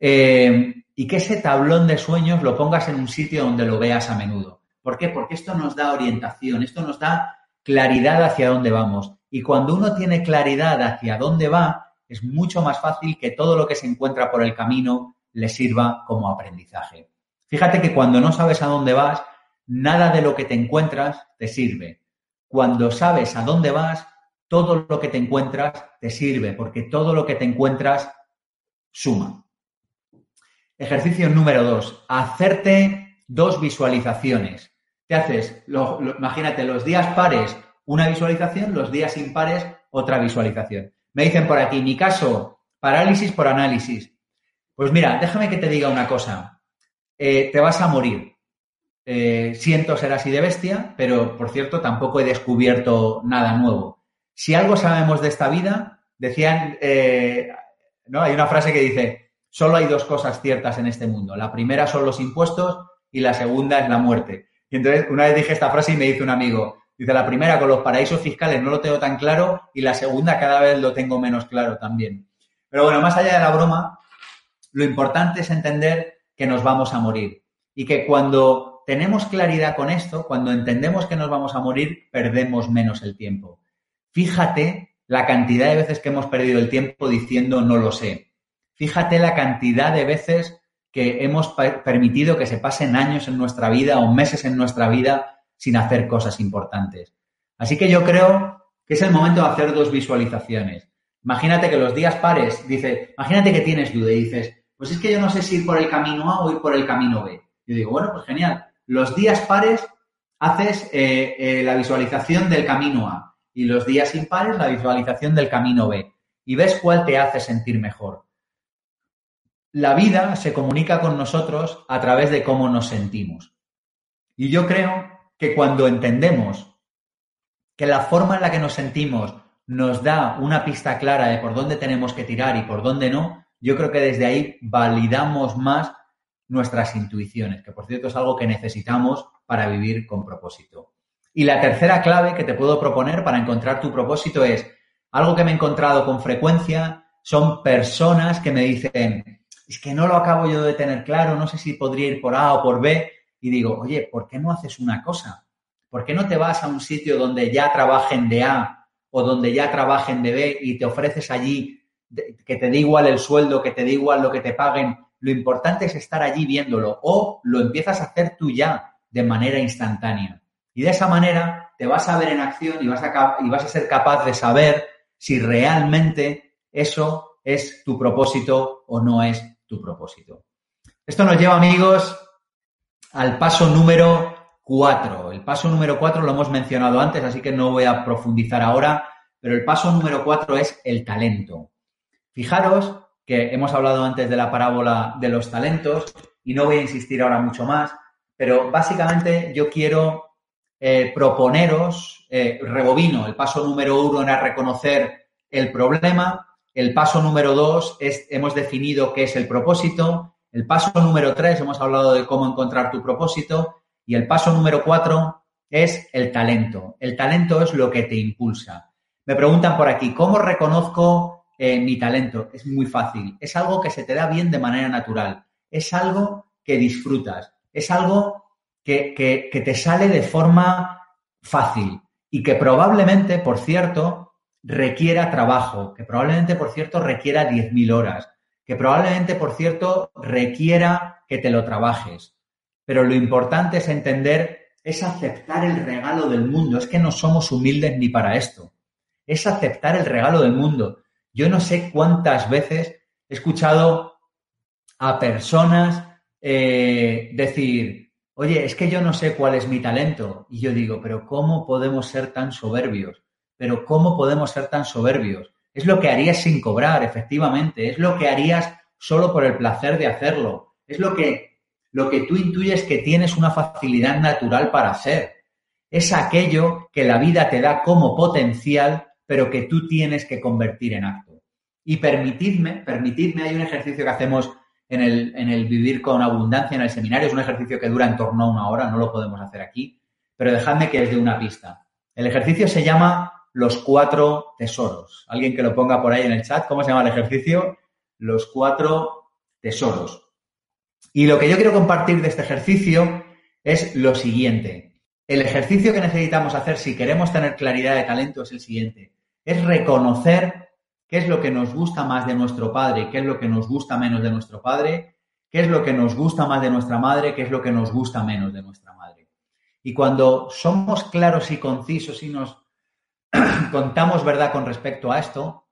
eh, y que ese tablón de sueños lo pongas en un sitio donde lo veas a menudo. ¿Por qué? Porque esto nos da orientación, esto nos da claridad hacia dónde vamos. Y cuando uno tiene claridad hacia dónde va, es mucho más fácil que todo lo que se encuentra por el camino le sirva como aprendizaje. Fíjate que cuando no sabes a dónde vas, nada de lo que te encuentras te sirve. Cuando sabes a dónde vas, todo lo que te encuentras te sirve, porque todo lo que te encuentras suma. Ejercicio número dos, hacerte dos visualizaciones. Te haces, imagínate, los días pares una visualización, los días impares otra visualización. Me dicen por aquí, mi caso, parálisis por análisis. Pues mira, déjame que te diga una cosa. Eh, te vas a morir. Eh, siento ser así de bestia, pero por cierto tampoco he descubierto nada nuevo. Si algo sabemos de esta vida, decían, eh, ¿no? Hay una frase que dice, solo hay dos cosas ciertas en este mundo. La primera son los impuestos y la segunda es la muerte. Y entonces una vez dije esta frase y me dice un amigo, Dice, la primera con los paraísos fiscales no lo tengo tan claro y la segunda cada vez lo tengo menos claro también. Pero bueno, más allá de la broma, lo importante es entender que nos vamos a morir y que cuando tenemos claridad con esto, cuando entendemos que nos vamos a morir, perdemos menos el tiempo. Fíjate la cantidad de veces que hemos perdido el tiempo diciendo no lo sé. Fíjate la cantidad de veces que hemos permitido que se pasen años en nuestra vida o meses en nuestra vida sin hacer cosas importantes. Así que yo creo que es el momento de hacer dos visualizaciones. Imagínate que los días pares, dice, imagínate que tienes duda y dices, pues es que yo no sé si ir por el camino A o ir por el camino B. Yo digo, bueno, pues genial. Los días pares haces eh, eh, la visualización del camino A y los días impares la visualización del camino B y ves cuál te hace sentir mejor la vida se comunica con nosotros a través de cómo nos sentimos. Y yo creo que cuando entendemos que la forma en la que nos sentimos nos da una pista clara de por dónde tenemos que tirar y por dónde no, yo creo que desde ahí validamos más nuestras intuiciones, que por cierto es algo que necesitamos para vivir con propósito. Y la tercera clave que te puedo proponer para encontrar tu propósito es algo que me he encontrado con frecuencia, son personas que me dicen, es que no lo acabo yo de tener claro, no sé si podría ir por A o por B. Y digo, oye, ¿por qué no haces una cosa? ¿Por qué no te vas a un sitio donde ya trabajen de A o donde ya trabajen de B y te ofreces allí que te dé igual el sueldo, que te dé igual lo que te paguen? Lo importante es estar allí viéndolo o lo empiezas a hacer tú ya de manera instantánea. Y de esa manera te vas a ver en acción y vas a, y vas a ser capaz de saber si realmente eso es tu propósito o no es tu propósito. Esto nos lleva, amigos, al paso número cuatro. El paso número cuatro lo hemos mencionado antes, así que no voy a profundizar ahora, pero el paso número cuatro es el talento. Fijaros que hemos hablado antes de la parábola de los talentos y no voy a insistir ahora mucho más, pero básicamente yo quiero eh, proponeros, eh, rebobino, el paso número uno era reconocer el problema, el paso número dos es, hemos definido qué es el propósito. El paso número tres, hemos hablado de cómo encontrar tu propósito. Y el paso número cuatro es el talento. El talento es lo que te impulsa. Me preguntan por aquí, ¿cómo reconozco eh, mi talento? Es muy fácil. Es algo que se te da bien de manera natural. Es algo que disfrutas. Es algo que, que te sale de forma fácil y que probablemente, por cierto, requiera trabajo, que probablemente, por cierto, requiera 10.000 horas, que probablemente, por cierto, requiera que te lo trabajes. Pero lo importante es entender, es aceptar el regalo del mundo. Es que no somos humildes ni para esto. Es aceptar el regalo del mundo. Yo no sé cuántas veces he escuchado a personas eh, decir, oye, es que yo no sé cuál es mi talento. Y yo digo, pero ¿cómo podemos ser tan soberbios? Pero ¿cómo podemos ser tan soberbios? Es lo que harías sin cobrar, efectivamente. Es lo que harías solo por el placer de hacerlo. Es lo que, lo que tú intuyes que tienes una facilidad natural para hacer. Es aquello que la vida te da como potencial, pero que tú tienes que convertir en acto. Y permitidme, permitidme, hay un ejercicio que hacemos en el, en el vivir con abundancia en el seminario, es un ejercicio que dura en torno a una hora, no lo podemos hacer aquí, pero dejadme que os dé una pista. El ejercicio se llama los cuatro tesoros. Alguien que lo ponga por ahí en el chat, ¿cómo se llama el ejercicio? Los cuatro tesoros. Y lo que yo quiero compartir de este ejercicio es lo siguiente. El ejercicio que necesitamos hacer si queremos tener claridad de talento es el siguiente. Es reconocer qué es lo que nos gusta más de nuestro padre, qué es lo que nos gusta menos de nuestro padre, qué es lo que nos gusta más de nuestra madre, qué es lo que nos gusta menos de nuestra madre. Y cuando somos claros y concisos y nos [clears throat] contamos verdad con respecto a esto,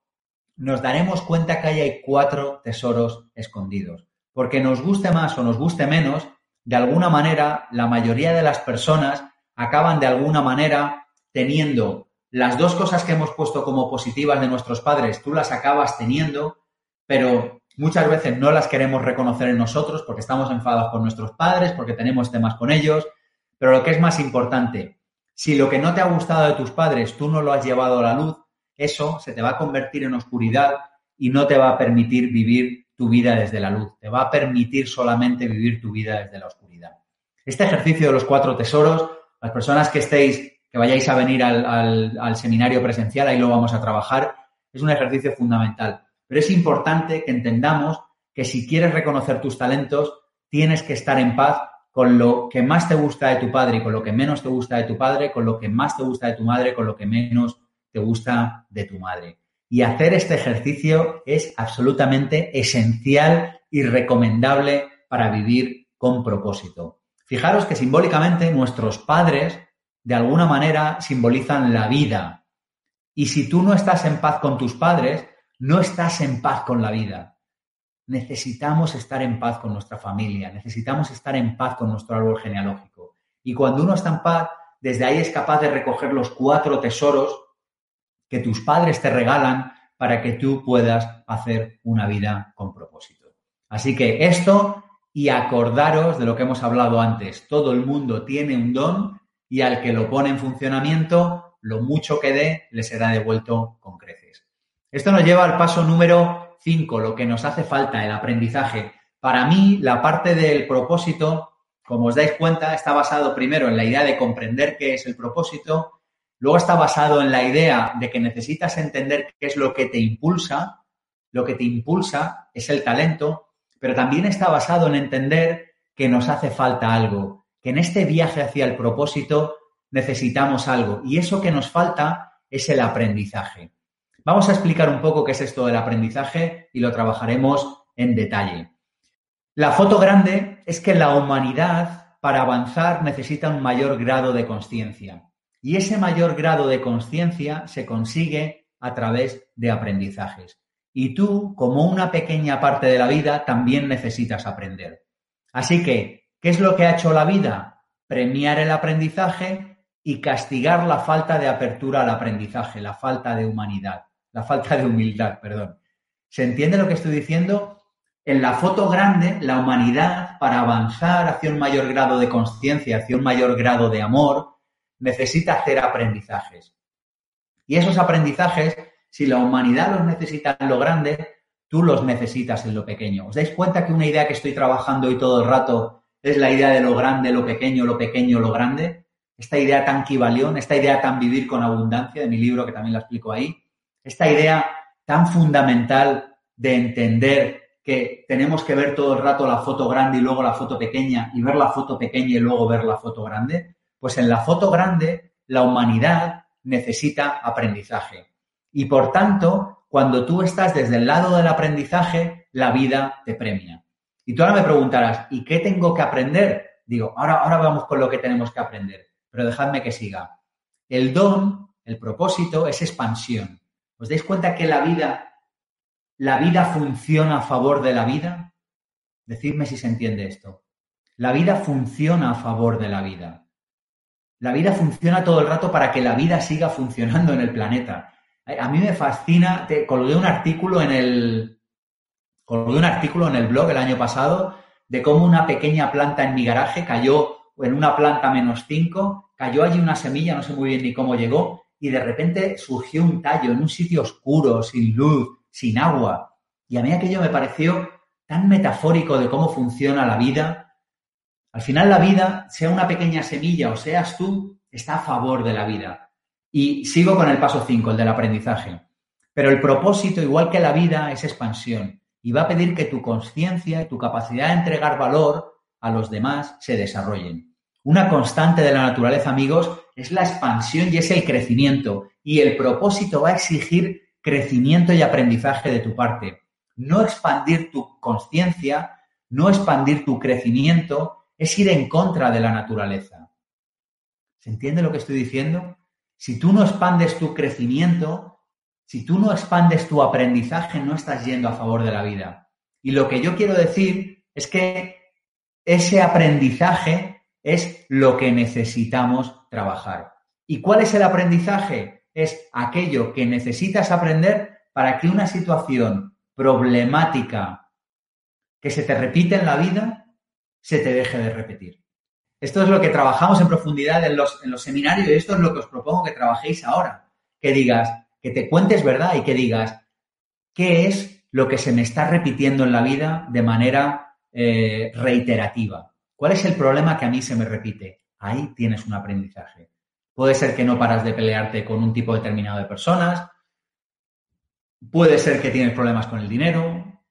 nos daremos cuenta que hay cuatro tesoros escondidos. Porque nos guste más o nos guste menos, de alguna manera, la mayoría de las personas acaban de alguna manera teniendo las dos cosas que hemos puesto como positivas de nuestros padres, tú las acabas teniendo, pero muchas veces no las queremos reconocer en nosotros porque estamos enfadados con nuestros padres, porque tenemos temas con ellos, pero lo que es más importante, si lo que no te ha gustado de tus padres tú no lo has llevado a la luz, eso se te va a convertir en oscuridad y no te va a permitir vivir tu vida desde la luz. Te va a permitir solamente vivir tu vida desde la oscuridad. Este ejercicio de los cuatro tesoros, las personas que estéis, que vayáis a venir al, seminario presencial, ahí lo vamos a trabajar. Es un ejercicio fundamental. Pero es importante que entendamos que si quieres reconocer tus talentos, tienes que estar en paz con lo que más te gusta de tu padre y con lo que menos te gusta de tu padre, con lo que más te gusta de tu madre, con lo que menos te gusta de tu madre. Y hacer este ejercicio es absolutamente esencial y recomendable para vivir con propósito. Fijaros que simbólicamente nuestros padres de alguna manera simbolizan la vida. Y si tú no estás en paz con tus padres, no estás en paz con la vida. Necesitamos estar en paz con nuestra familia, necesitamos estar en paz con nuestro árbol genealógico. Y cuando uno está en paz, desde ahí es capaz de recoger los cuatro tesoros que tus padres te regalan para que tú puedas hacer una vida con propósito. Así que esto y acordaros de lo que hemos hablado antes. Todo el mundo tiene un don y al que lo pone en funcionamiento, lo mucho que dé le será devuelto con creces. Esto nos lleva al paso número 5, lo que nos hace falta, el aprendizaje. Para mí, la parte del propósito, como os dais cuenta, está basado primero en la idea de comprender qué es el propósito, luego está basado en la idea de que necesitas entender qué es lo que te impulsa, lo que te impulsa es el talento, pero también está basado en entender que nos hace falta algo, que en este viaje hacia el propósito necesitamos algo y eso que nos falta es el aprendizaje. Vamos a explicar un poco qué es esto del aprendizaje y lo trabajaremos en detalle. La foto grande es que la humanidad para avanzar necesita un mayor grado de conciencia y ese mayor grado de conciencia se consigue a través de aprendizajes. Y tú, como una pequeña parte de la vida, también necesitas aprender. Así que ¿Qué es lo que ha hecho la vida? Premiar el aprendizaje y castigar la falta de apertura al aprendizaje, la falta de humanidad, la falta de humildad, perdón. ¿Se entiende lo que estoy diciendo? En la foto grande, la humanidad, para avanzar hacia un mayor grado de conciencia, hacia un mayor grado de amor, necesita hacer aprendizajes. Y esos aprendizajes, si la humanidad los necesita en lo grande, tú los necesitas en lo pequeño. ¿Os dais cuenta que una idea que estoy trabajando hoy todo el rato es la idea de lo grande, lo pequeño, lo pequeño, lo grande. Esta idea tan quivalión, esta idea tan vivir con abundancia de mi libro, que también la explico ahí. Esta idea tan fundamental de entender que tenemos que ver todo el rato la foto grande y luego la foto pequeña y ver la foto pequeña y luego ver la foto grande. Pues en la foto grande la humanidad necesita aprendizaje. Y por tanto, cuando tú estás desde el lado del aprendizaje, la vida te premia. Y tú ahora me preguntarás, ¿y qué tengo que aprender? Digo, ahora, ahora vamos con lo que tenemos que aprender, pero dejadme que siga. El don, el propósito, es expansión. ¿Os dais cuenta que la vida, la vida funciona a favor de la vida? Decidme si se entiende esto. La vida funciona a favor de la vida. La vida funciona todo el rato para que la vida siga funcionando en el planeta. A mí me fascina, te colgué un artículo en el, colgué un artículo en el blog el año pasado de cómo una pequeña planta en mi garaje cayó en una planta menos 5, cayó allí una semilla, no sé muy bien ni cómo llegó, y de repente surgió un tallo en un sitio oscuro, sin luz, sin agua. Y a mí aquello me pareció tan metafórico de cómo funciona la vida. Al final la vida, sea una pequeña semilla o seas tú, está a favor de la vida. Y sigo con el paso 5, el del aprendizaje. Pero el propósito, igual que la vida, es expansión y va a pedir que tu conciencia y tu capacidad de entregar valor a los demás se desarrollen. Una constante de la naturaleza, amigos, es la expansión y es el crecimiento. Y el propósito va a exigir crecimiento y aprendizaje de tu parte. No expandir tu conciencia, no expandir tu crecimiento, es ir en contra de la naturaleza. ¿Se entiende lo que estoy diciendo? Si tú no expandes tu crecimiento, si tú no expandes tu aprendizaje, no estás yendo a favor de la vida. Y lo que yo quiero decir es que ese aprendizaje es lo que necesitamos trabajar. ¿Y cuál es el aprendizaje? Es aquello que necesitas aprender para que una situación problemática que se te repite en la vida se te deje de repetir. Esto es lo que trabajamos en profundidad en los, en los seminarios y esto es lo que os propongo que trabajéis ahora. Que digas, que te cuentes verdad y que digas qué es lo que se me está repitiendo en la vida de manera eh, reiterativa. ¿Cuál es el problema que a mí se me repite? Ahí tienes un aprendizaje. puede ser que no paras de pelearte con un tipo determinado de personas, puede ser que tienes problemas con el dinero,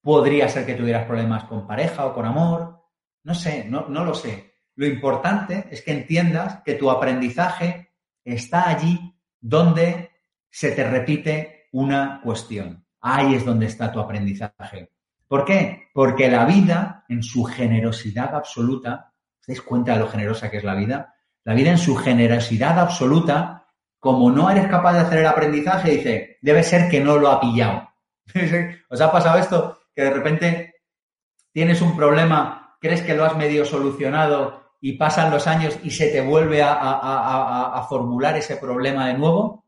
podría ser que tuvieras problemas con pareja o con amor, no sé, no, no lo sé. Lo importante es que entiendas que tu aprendizaje está allí donde se te repite una cuestión. Ahí es donde está tu aprendizaje. ¿Por qué? Porque la vida, en su generosidad absoluta, ¿os dais cuenta de lo generosa que es la vida? La vida en su generosidad absoluta, como no eres capaz de hacer el aprendizaje, dice, debe ser que no lo ha pillado. [laughs] ¿Os ha pasado esto? Que de repente tienes un problema, crees que lo has medio solucionado y pasan los años y se te vuelve a, a formular ese problema de nuevo.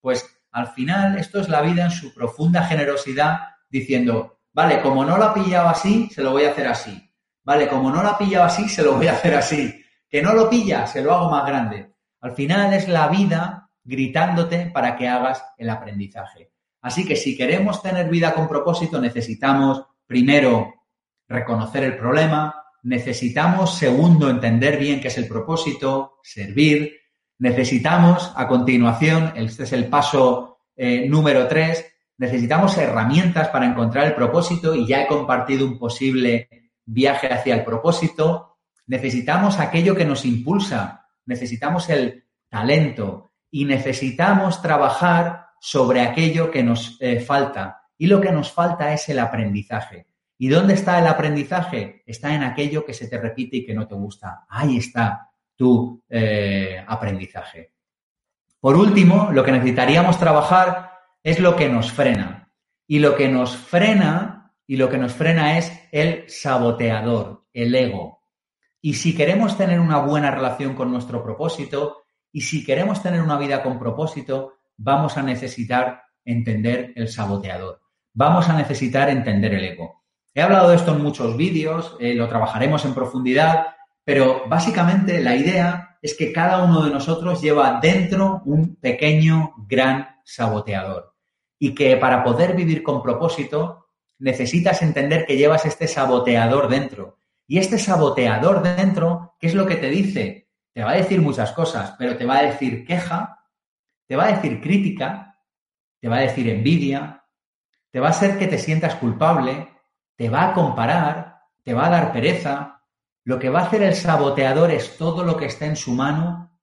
Pues al final esto es la vida en su profunda generosidad diciendo, Vale, como no lo ha pillado así, se lo voy a hacer así. Vale, como no lo ha pillado así, se lo voy a hacer así. Que no lo pilla, se lo hago más grande. Al final es la vida gritándote para que hagas el aprendizaje. Así que si queremos tener vida con propósito, necesitamos, primero, reconocer el problema, necesitamos, segundo, entender bien qué es el propósito, servir, necesitamos, a continuación, este es el paso eh, número tres, necesitamos herramientas para encontrar el propósito y ya he compartido un posible viaje hacia el propósito. Necesitamos aquello que nos impulsa, necesitamos el talento y necesitamos trabajar sobre aquello que nos eh, falta. Y lo que nos falta es el aprendizaje. ¿Y dónde está el aprendizaje? Está en aquello que se te repite y que no te gusta. Ahí está tu eh, aprendizaje. Por último, lo que necesitaríamos trabajar es lo que nos frena. Y lo que nos frena, y lo que nos frena es el saboteador, el ego. Y si queremos tener una buena relación con nuestro propósito, y si queremos tener una vida con propósito, vamos a necesitar entender el saboteador. Vamos a necesitar entender el ego. He hablado de esto en muchos vídeos, eh, lo trabajaremos en profundidad, pero básicamente la idea es que cada uno de nosotros lleva dentro un pequeño, gran saboteador. Y que para poder vivir con propósito necesitas entender que llevas este saboteador dentro. Y este saboteador dentro, ¿qué es lo que te dice? Te va a decir muchas cosas, pero te va a decir queja, te va a decir crítica, te va a decir envidia, te va a hacer que te sientas culpable, te va a comparar, te va a dar pereza. Lo que va a hacer el saboteador es todo lo que está en su mano.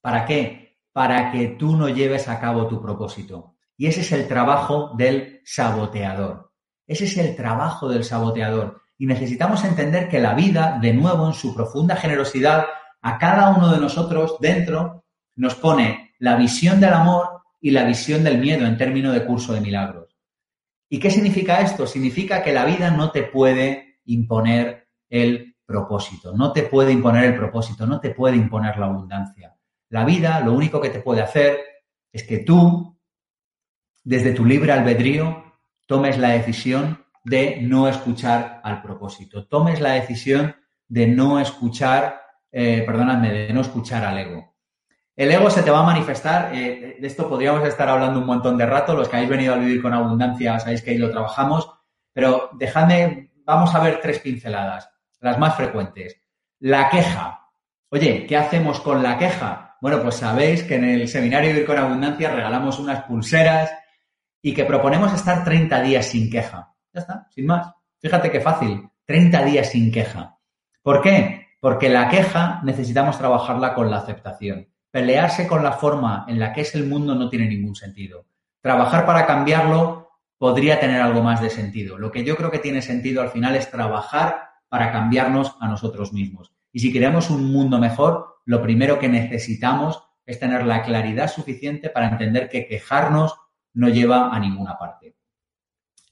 ¿Para qué? para que tú no lleves a cabo tu propósito. Y ese es el trabajo del saboteador. Ese es el trabajo del saboteador. Y necesitamos entender que la vida, de nuevo, en su profunda generosidad, a cada uno de nosotros dentro nos pone la visión del amor y la visión del miedo en términos de curso de milagros. ¿Y qué significa esto? Significa que la vida no te puede imponer el propósito, no te puede imponer el propósito, no te puede imponer la abundancia. La vida lo único que te puede hacer es que tú, desde tu libre albedrío, tomes la decisión de no escuchar al propósito, tomes la decisión de no escuchar, eh, perdóname, de no escuchar al ego. El ego se te va a manifestar, eh, de esto podríamos estar hablando un montón de rato, los que habéis venido a vivir con abundancia sabéis que ahí lo trabajamos, pero dejadme, vamos a ver tres pinceladas, las más frecuentes. La queja. Oye, ¿qué hacemos con la queja? Bueno, pues sabéis que en el seminario Vivir con Abundancia regalamos unas pulseras y que proponemos estar 30 días sin queja. Ya está, sin más. Fíjate qué fácil, 30 días sin queja. ¿Por qué? Porque la queja necesitamos trabajarla con la aceptación. Pelearse con la forma en la que es el mundo no tiene ningún sentido. Trabajar para cambiarlo podría tener algo más de sentido. Lo que yo creo que tiene sentido al final es trabajar para cambiarnos a nosotros mismos. Y si queremos un mundo mejor, lo primero que necesitamos es tener la claridad suficiente para entender que quejarnos no lleva a ninguna parte.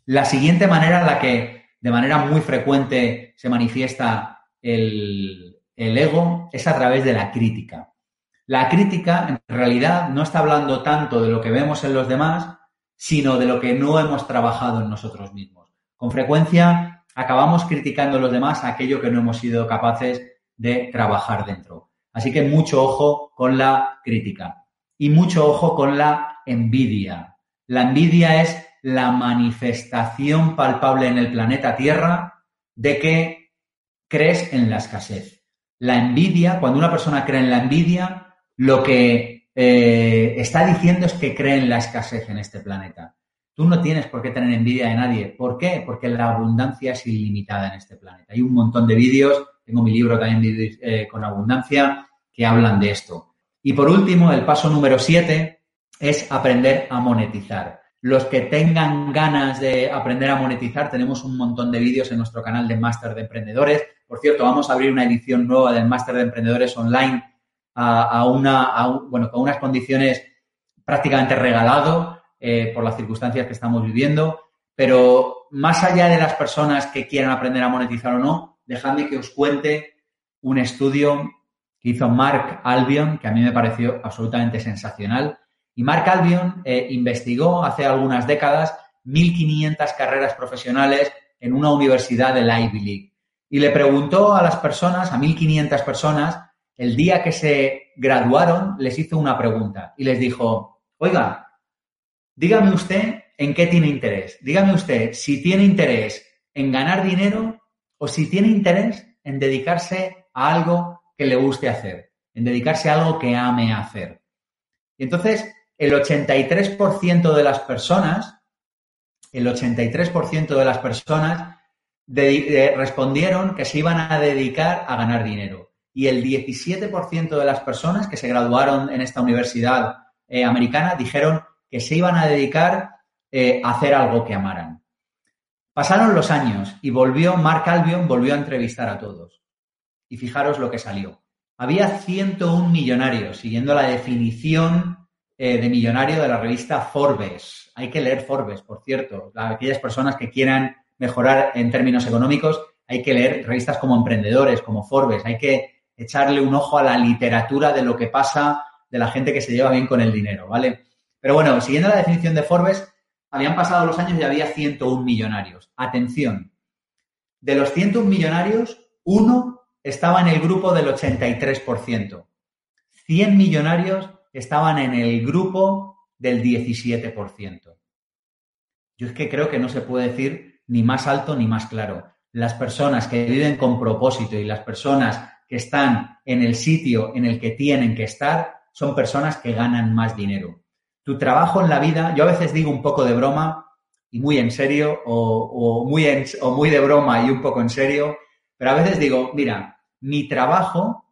La siguiente manera en la que de manera muy frecuente se manifiesta el, ego es a través de la crítica. La crítica en realidad no está hablando tanto de lo que vemos en los demás, sino de lo que no hemos trabajado en nosotros mismos. Con frecuencia acabamos criticando a los demás aquello que no hemos sido capaces de trabajar dentro. Así que mucho ojo con la crítica y mucho ojo con la envidia. La envidia es la manifestación palpable en el planeta Tierra de que crees en la escasez. La envidia, cuando una persona cree en la envidia, lo que eh, está diciendo es que cree en la escasez en este planeta. Tú no tienes por qué tener envidia de nadie. ¿Por qué? Porque la abundancia es ilimitada en este planeta. Hay un montón de vídeos, tengo mi libro también eh, con abundancia, que hablan de esto. Y por último, el paso número siete es aprender a monetizar. Los que tengan ganas de aprender a monetizar, tenemos un montón de vídeos en nuestro canal de Máster de Emprendedores. Por cierto, vamos a abrir una edición nueva del Máster de Emprendedores online a, una, bueno, con unas condiciones prácticamente regalado eh, por las circunstancias que estamos viviendo. Pero más allá de las personas que quieran aprender a monetizar o no, dejadme que os cuente un estudio que hizo Mark Albion, que a mí me pareció absolutamente sensacional. Y Mark Albion eh, investigó hace algunas décadas 1.500 carreras profesionales en una universidad de la Ivy League. Y le preguntó a las personas, a 1.500 personas, el día que se graduaron, les hizo una pregunta y les dijo, oiga, dígame usted en qué tiene interés. Dígame usted si tiene interés en ganar dinero o si tiene interés en dedicarse a algo que le guste hacer, en dedicarse a algo que ame hacer. Y entonces, el 83% de las personas, el 83% de las personas respondieron que se iban a dedicar a ganar dinero. Y el 17% de las personas que se graduaron en esta universidad eh, americana dijeron que se iban a dedicar eh, a hacer algo que amaran. Pasaron los años y volvió, Mark Albion volvió a entrevistar a todos. Y fijaros lo que salió. Había 101 millonarios, siguiendo la definición eh, de millonario de la revista Forbes. Hay que leer Forbes, por cierto. Aquellas personas que quieran mejorar en términos económicos, hay que leer revistas como Emprendedores, como Forbes. Hay que echarle un ojo a la literatura de lo que pasa de la gente que se lleva bien con el dinero, ¿vale? Pero bueno, siguiendo la definición de Forbes, habían pasado los años y había 101 millonarios. Atención, de los 101 millonarios, uno estaba en el grupo del 83%. 100 millonarios estaban en el grupo del 17%. Yo es que creo que no se puede decir ni más alto ni más claro. Las personas que viven con propósito y las personas que están en el sitio en el que tienen que estar son personas que ganan más dinero tu trabajo en la vida, yo a veces digo un poco de broma y muy en serio, o, muy, o muy de broma y un poco en serio, pero a veces digo, mira, mi trabajo,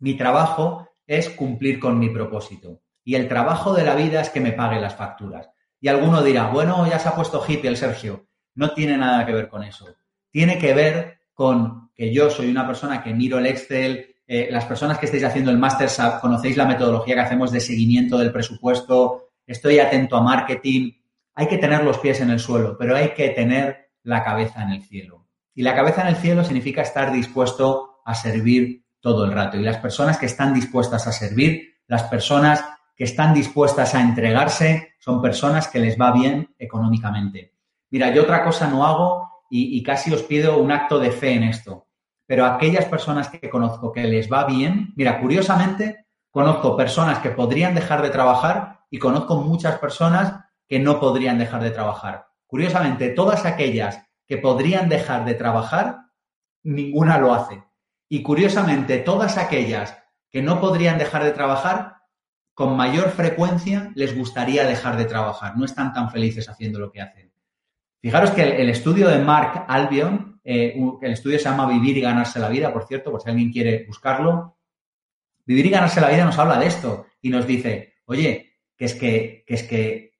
mi trabajo es cumplir con mi propósito. Y el trabajo de la vida es que me pague las facturas. Y alguno dirá, bueno, ya se ha puesto hippie el Sergio. No tiene nada que ver con eso. Tiene que ver con que yo soy una persona que miro el Excel, eh, las personas que estáis haciendo el máster conocéis la metodología que hacemos de seguimiento del presupuesto, estoy atento a marketing. Hay que tener los pies en el suelo, pero hay que tener la cabeza en el cielo. Y la cabeza en el cielo significa estar dispuesto a servir todo el rato. Y las personas que están dispuestas a servir, las personas que están dispuestas a entregarse, son personas que les va bien económicamente. Mira, yo otra cosa no hago y casi os pido un acto de fe en esto pero aquellas personas que conozco que les va bien, mira, curiosamente, conozco personas que podrían dejar de trabajar y conozco muchas personas que no podrían dejar de trabajar. Curiosamente, todas aquellas que podrían dejar de trabajar, ninguna lo hace. Y curiosamente, todas aquellas que no podrían dejar de trabajar, con mayor frecuencia les gustaría dejar de trabajar. No están tan felices haciendo lo que hacen. Fijaros que el, estudio de Mark Albion, eh, el estudio se llama Vivir y ganarse la vida, por cierto, por si alguien quiere buscarlo. Vivir y ganarse la vida nos habla de esto y nos dice, oye, que es que, que es que,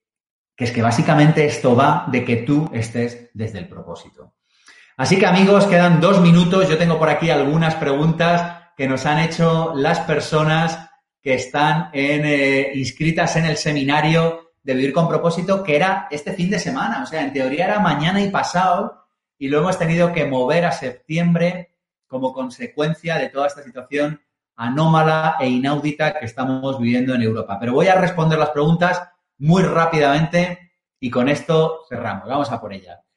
que es que básicamente esto va de que tú estés desde el propósito. Así que amigos, quedan dos minutos. Yo tengo por aquí algunas preguntas que nos han hecho las personas que están eh, inscritas en el seminario de vivir con propósito, que era este fin de semana. O sea, en teoría era mañana y pasado, y lo hemos tenido que mover a septiembre como consecuencia de toda esta situación anómala e inaudita que estamos viviendo en Europa. Pero voy a responder las preguntas muy rápidamente y con esto cerramos. Vamos a por ellas.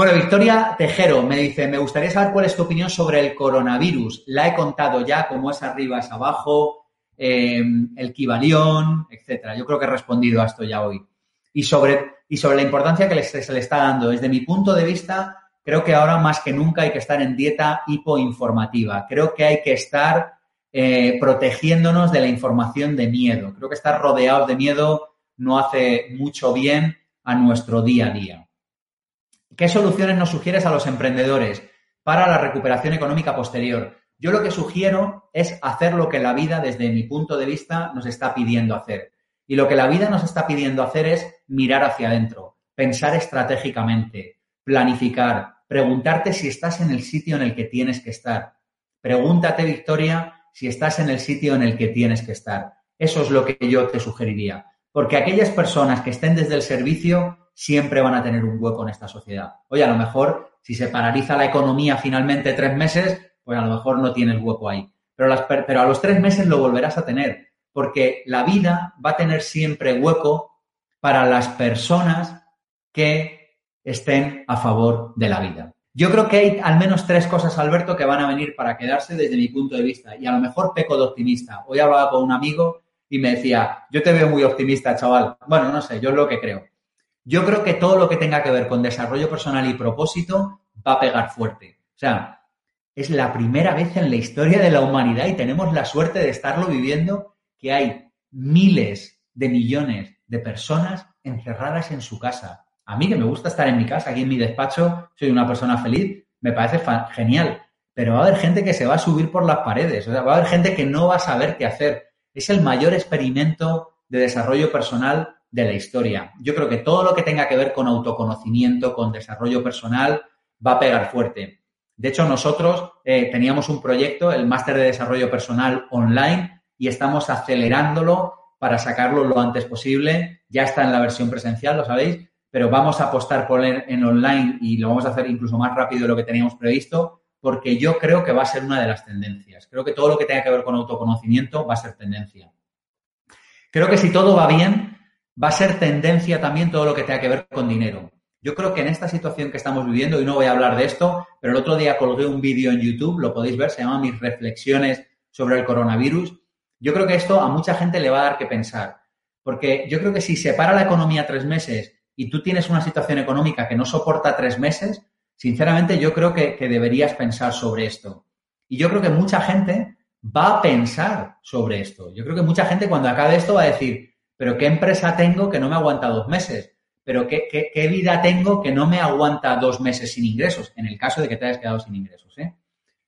Bueno, Victoria Tejero me dice, me gustaría saber cuál es tu opinión sobre el coronavirus. La he contado ya, como es arriba es abajo, eh, el Kibalión, etcétera. Yo creo que he respondido a esto ya hoy. Y sobre, y sobre la importancia que se le está dando. Desde mi punto de vista, creo que ahora más que nunca hay que estar en dieta hipoinformativa. Creo que hay que estar eh, protegiéndonos de la información de miedo. Creo que estar rodeados de miedo no hace mucho bien a nuestro día a día. ¿Qué soluciones nos sugieres a los emprendedores para la recuperación económica posterior? Yo lo que sugiero es hacer lo que la vida, desde mi punto de vista, nos está pidiendo hacer. Y lo que la vida nos está pidiendo hacer es mirar hacia adentro, pensar estratégicamente, planificar, preguntarte si estás en el sitio en el que tienes que estar. Pregúntate, Victoria, si estás en el sitio en el que tienes que estar. Eso es lo que yo te sugeriría. Porque aquellas personas que estén desde el servicio siempre van a tener un hueco en esta sociedad. Oye, a lo mejor si se paraliza la economía finalmente tres meses, pues a lo mejor no tienes hueco ahí. Pero, pero a los tres meses lo volverás a tener, porque la vida va a tener siempre hueco para las personas que estén a favor de la vida. Yo creo que hay al menos tres cosas, Alberto, que van a venir para quedarse desde mi punto de vista. Y a lo mejor peco de optimista. Hoy hablaba con un amigo y me decía, yo te veo muy optimista, chaval. Bueno, no sé, yo es lo que creo. Yo creo que todo lo que tenga que ver con desarrollo personal y propósito va a pegar fuerte. O sea, es la primera vez en la historia de la humanidad y tenemos la suerte de estarlo viviendo que hay miles de millones de personas encerradas en su casa. A mí que me gusta estar en mi casa, aquí en mi despacho, soy una persona feliz, me parece genial. Pero va a haber gente que se va a subir por las paredes, o sea, va a haber gente que no va a saber qué hacer. Es el mayor experimento de desarrollo personal de la historia. Yo creo que todo lo que tenga que ver con autoconocimiento, con desarrollo personal, va a pegar fuerte. De hecho, nosotros eh, teníamos un proyecto, el Máster de Desarrollo Personal Online, y estamos acelerándolo para sacarlo lo antes posible. Ya está en la versión presencial, lo sabéis, pero vamos a apostar por él en online y lo vamos a hacer incluso más rápido de lo que teníamos previsto, porque yo creo que va a ser una de las tendencias. Creo que todo lo que tenga que ver con autoconocimiento va a ser tendencia. Creo que si todo va bien, va a ser tendencia también todo lo que tenga que ver con dinero. Yo creo que en esta situación que estamos viviendo, y no voy a hablar de esto, pero el otro día colgué un vídeo en YouTube, lo podéis ver, se llama Mis reflexiones sobre el coronavirus. Yo creo que esto a mucha gente le va a dar que pensar, porque yo creo que si se para la economía tres meses y tú tienes una situación económica que no soporta tres meses, sinceramente yo creo que, que deberías pensar sobre esto. Y yo creo que mucha gente va a pensar sobre esto. Yo creo que mucha gente cuando acabe esto va a decir, pero ¿qué empresa tengo que no me aguanta dos meses? pero ¿qué, vida tengo que no me aguanta dos meses sin ingresos, en el caso de que te hayas quedado sin ingresos. ¿eh?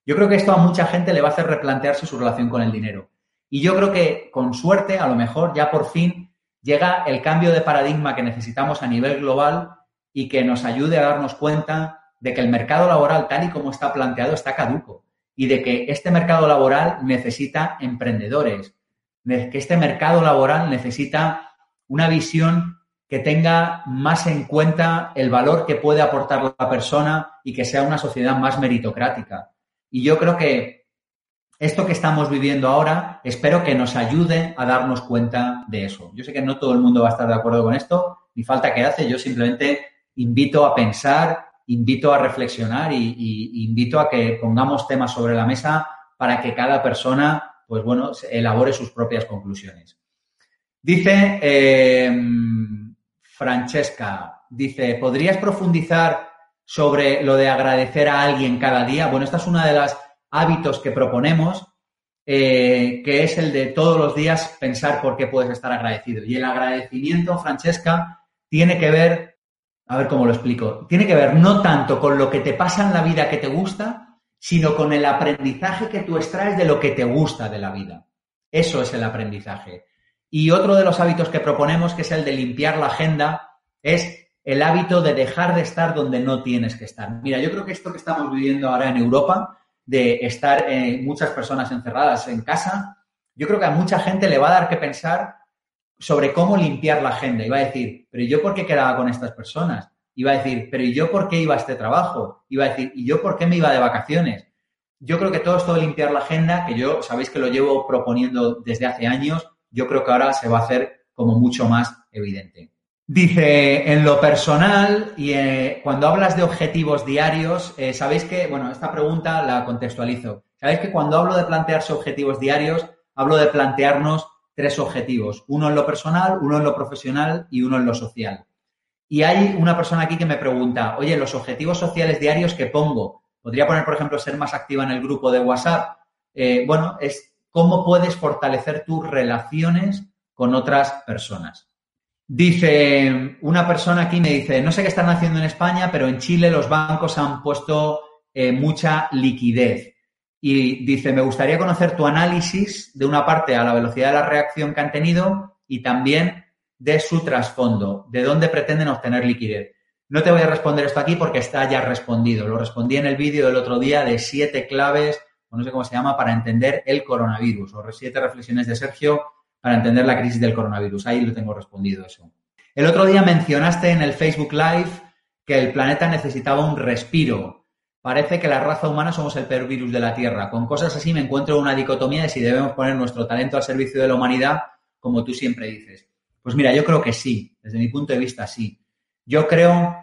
Yo creo que esto a mucha gente le va a hacer replantearse su relación con el dinero. Y yo creo que con suerte, a lo mejor ya por fin llega el cambio de paradigma que necesitamos a nivel global y que nos ayude a darnos cuenta de que el mercado laboral, tal y como está planteado, está caduco y de que este mercado laboral necesita emprendedores, de que este mercado laboral necesita una visión que tenga más en cuenta el valor que puede aportar la persona y que sea una sociedad más meritocrática. Y yo creo que esto que estamos viviendo ahora, espero que nos ayude a darnos cuenta de eso. Yo sé que no todo el mundo va a estar de acuerdo con esto, ni falta que hace, yo simplemente invito a pensar, invito a reflexionar y, invito a que pongamos temas sobre la mesa para que cada persona, pues bueno, elabore sus propias conclusiones. Dice, eh, Francesca dice, ¿podrías profundizar sobre lo de agradecer a alguien cada día? Bueno, esta es una de los hábitos que proponemos, eh, que es el de todos los días pensar por qué puedes estar agradecido. Y el agradecimiento, Francesca, tiene que ver, a ver cómo lo explico, tiene que ver no tanto con lo que te pasa en la vida que te gusta, sino con el aprendizaje que tú extraes de lo que te gusta de la vida. Eso es el aprendizaje. Y otro de los hábitos que proponemos, que es el de limpiar la agenda, es el hábito de dejar de estar donde no tienes que estar. Mira, yo creo que esto que estamos viviendo ahora en Europa, de estar eh, muchas personas encerradas en casa, yo creo que a mucha gente le va a dar que pensar sobre cómo limpiar la agenda. Y va a decir, pero yo por qué quedaba con estas personas? Va a decir, pero ¿y yo por qué iba a este trabajo? Va a decir, ¿y yo por qué me iba de vacaciones? Yo creo que todo esto de limpiar la agenda, que yo sabéis que lo llevo proponiendo desde hace años, yo creo que ahora se va a hacer como mucho más evidente. Dice, en lo personal, y eh, cuando hablas de objetivos diarios, eh, sabéis que, bueno, esta pregunta la contextualizo. Sabéis que cuando hablo de plantearse objetivos diarios, hablo de plantearnos tres objetivos, uno en lo personal, uno en lo profesional y uno en lo social. Y hay una persona aquí que me pregunta, oye, los objetivos sociales diarios que pongo, podría poner, por ejemplo, ser más activa en el grupo de WhatsApp. Eh, bueno, es cómo puedes fortalecer tus relaciones con otras personas. Dice, una persona aquí me dice, no sé qué están haciendo en España, pero en Chile los bancos han puesto eh, mucha liquidez. Y dice, me gustaría conocer tu análisis de una parte a la velocidad de la reacción que han tenido y también de su trasfondo, de dónde pretenden obtener liquidez. No te voy a responder esto aquí porque está ya respondido. Lo respondí en el vídeo del otro día de siete claves, o no sé cómo se llama, para entender el coronavirus, o siete reflexiones de Sergio para entender la crisis del coronavirus. Ahí lo tengo respondido eso. El otro día mencionaste en el Facebook Live que el planeta necesitaba un respiro. Parece que la raza humana somos el peor virus de la Tierra. Con cosas así me encuentro una dicotomía de si debemos poner nuestro talento al servicio de la humanidad, como tú siempre dices. Pues mira, yo creo que sí, desde mi punto de vista sí. Yo creo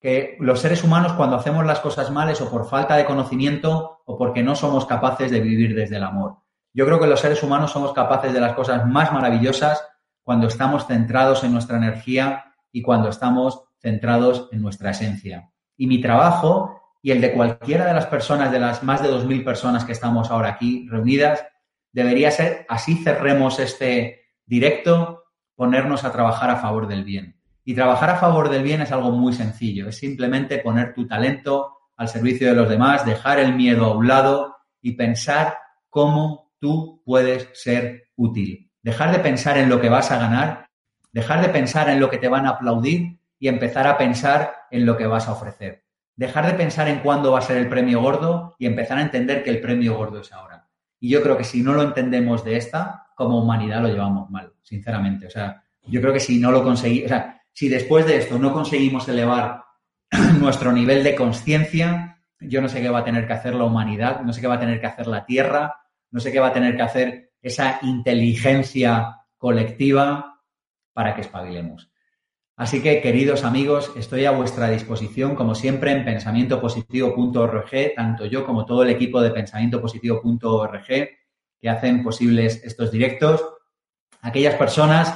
que los seres humanos cuando hacemos las cosas mal es o por falta de conocimiento o porque no somos capaces de vivir desde el amor. Yo creo que los seres humanos somos capaces de las cosas más maravillosas cuando estamos centrados en nuestra energía y cuando estamos centrados en nuestra esencia. Y mi trabajo y el de cualquiera de las personas, de las más de 2.000 personas que estamos ahora aquí reunidas, debería ser, así cerremos este directo, ponernos a trabajar a favor del bien. Y trabajar a favor del bien es algo muy sencillo, es simplemente poner tu talento al servicio de los demás, dejar el miedo a un lado y pensar cómo tú puedes ser útil. Dejar de pensar en lo que vas a ganar, dejar de pensar en lo que te van a aplaudir y empezar a pensar en lo que vas a ofrecer. Dejar de pensar en cuándo va a ser el premio gordo y empezar a entender que el premio gordo es ahora. Y yo creo que si no lo entendemos de esta, como humanidad lo llevamos mal, sinceramente. O sea, yo creo que si no lo conseguimos, o sea, si después de esto no conseguimos elevar [clears throat] nuestro nivel de conciencia, yo no sé qué va a tener que hacer la humanidad, no sé qué va a tener que hacer la Tierra, no sé qué va a tener que hacer esa inteligencia colectiva para que espabilemos. Así que, queridos amigos, estoy a vuestra disposición, como siempre, en pensamientopositivo.org, tanto yo como todo el equipo de pensamientopositivo.org que hacen posibles estos directos. Aquellas personas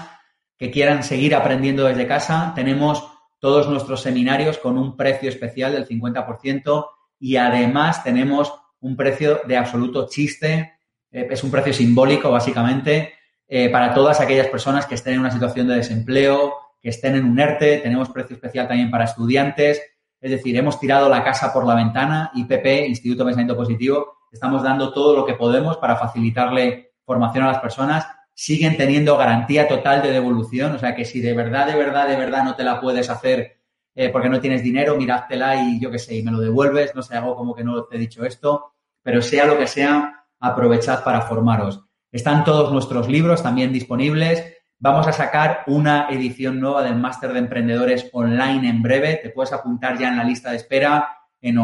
que quieran seguir aprendiendo desde casa, tenemos todos nuestros seminarios con un precio especial del 50% y además tenemos un precio de absoluto chiste eh, es un precio simbólico, básicamente, eh, para todas aquellas personas que estén en una situación de desempleo, que estén en un ERTE. Tenemos precio especial también para estudiantes. Es decir, hemos tirado la casa por la ventana. IPP, Instituto de Pensamiento Positivo, estamos dando todo lo que podemos para facilitarle formación a las personas. Siguen teniendo garantía total de devolución. O sea que si de verdad, de verdad, de verdad no te la puedes hacer eh, porque no tienes dinero, mirátela y yo qué sé, y me lo devuelves. No sé, hago como que no te he dicho esto. Pero sea lo que sea, aprovechad para formaros. Están todos nuestros libros también disponibles. Vamos a sacar una edición nueva del Máster de Emprendedores online en breve. Te puedes apuntar ya en la lista de espera en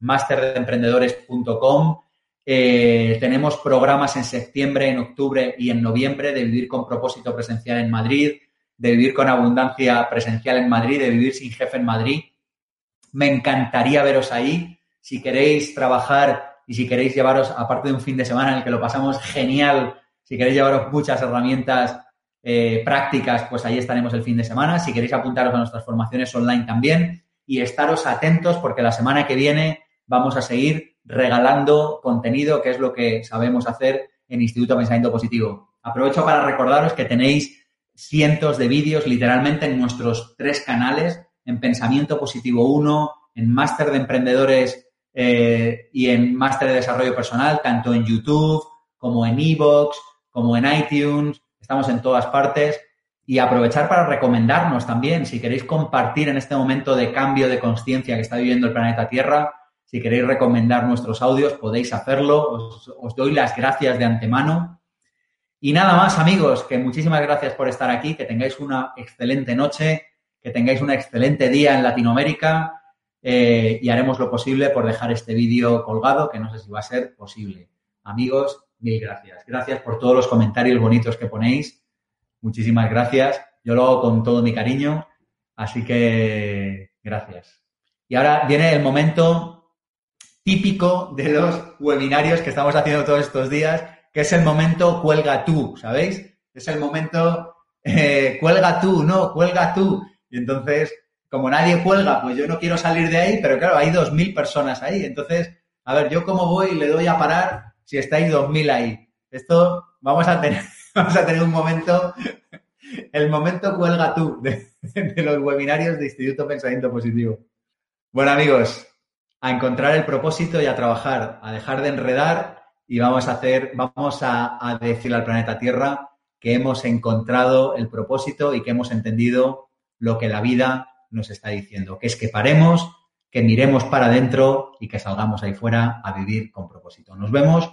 online.masterdeemprendedores.com. Eh, tenemos programas en septiembre, en octubre y en noviembre de vivir con propósito presencial en Madrid, de vivir con abundancia presencial en Madrid, de vivir sin jefe en Madrid. Me encantaría veros ahí. Si queréis trabajar y si queréis llevaros, aparte de un fin de semana en el que lo pasamos genial, si queréis llevaros muchas herramientas eh, prácticas, pues ahí estaremos el fin de semana. Si queréis apuntaros a nuestras formaciones online también y estaros atentos porque la semana que viene vamos a seguir regalando contenido, que es lo que sabemos hacer en Instituto Pensamiento Positivo. Aprovecho para recordaros que tenéis cientos de vídeos literalmente en nuestros tres canales, en Pensamiento Positivo 1, en Máster de Emprendedores eh, y en máster de desarrollo personal, tanto en YouTube como en Evox, como en iTunes, estamos en todas partes. Y aprovechar para recomendarnos también, si queréis compartir en este momento de cambio de conciencia que está viviendo el planeta Tierra, si queréis recomendar nuestros audios, podéis hacerlo. Os, doy las gracias de antemano. Y nada más, amigos, que muchísimas gracias por estar aquí, que tengáis una excelente noche, que tengáis un excelente día en Latinoamérica eh, y haremos lo posible por dejar este vídeo colgado, que no sé si va a ser posible. Amigos, mil gracias. Gracias por todos los comentarios bonitos que ponéis. Muchísimas gracias. Yo lo hago con todo mi cariño, así que gracias. Y ahora viene el momento típico de los webinarios que estamos haciendo todos estos días, que es el momento cuelga tú, ¿sabéis? Es el momento eh, cuelga tú, no, cuelga tú. Y entonces como nadie cuelga, pues yo no quiero salir de ahí, pero claro, hay dos mil personas ahí. Entonces, a ver, yo cómo voy, le doy a parar si estáis 2.000 ahí. Esto vamos a tener, [laughs] vamos a tener un momento, el momento cuelga tú de, de los webinarios de Instituto Pensamiento Positivo. Bueno, amigos, a encontrar el propósito y a trabajar, a dejar de enredar y vamos a hacer, vamos a, a decirle al planeta Tierra que hemos encontrado el propósito y que hemos entendido lo que la vida nos está diciendo, que es que paremos, que miremos para adentro y que salgamos ahí fuera a vivir con propósito. Nos vemos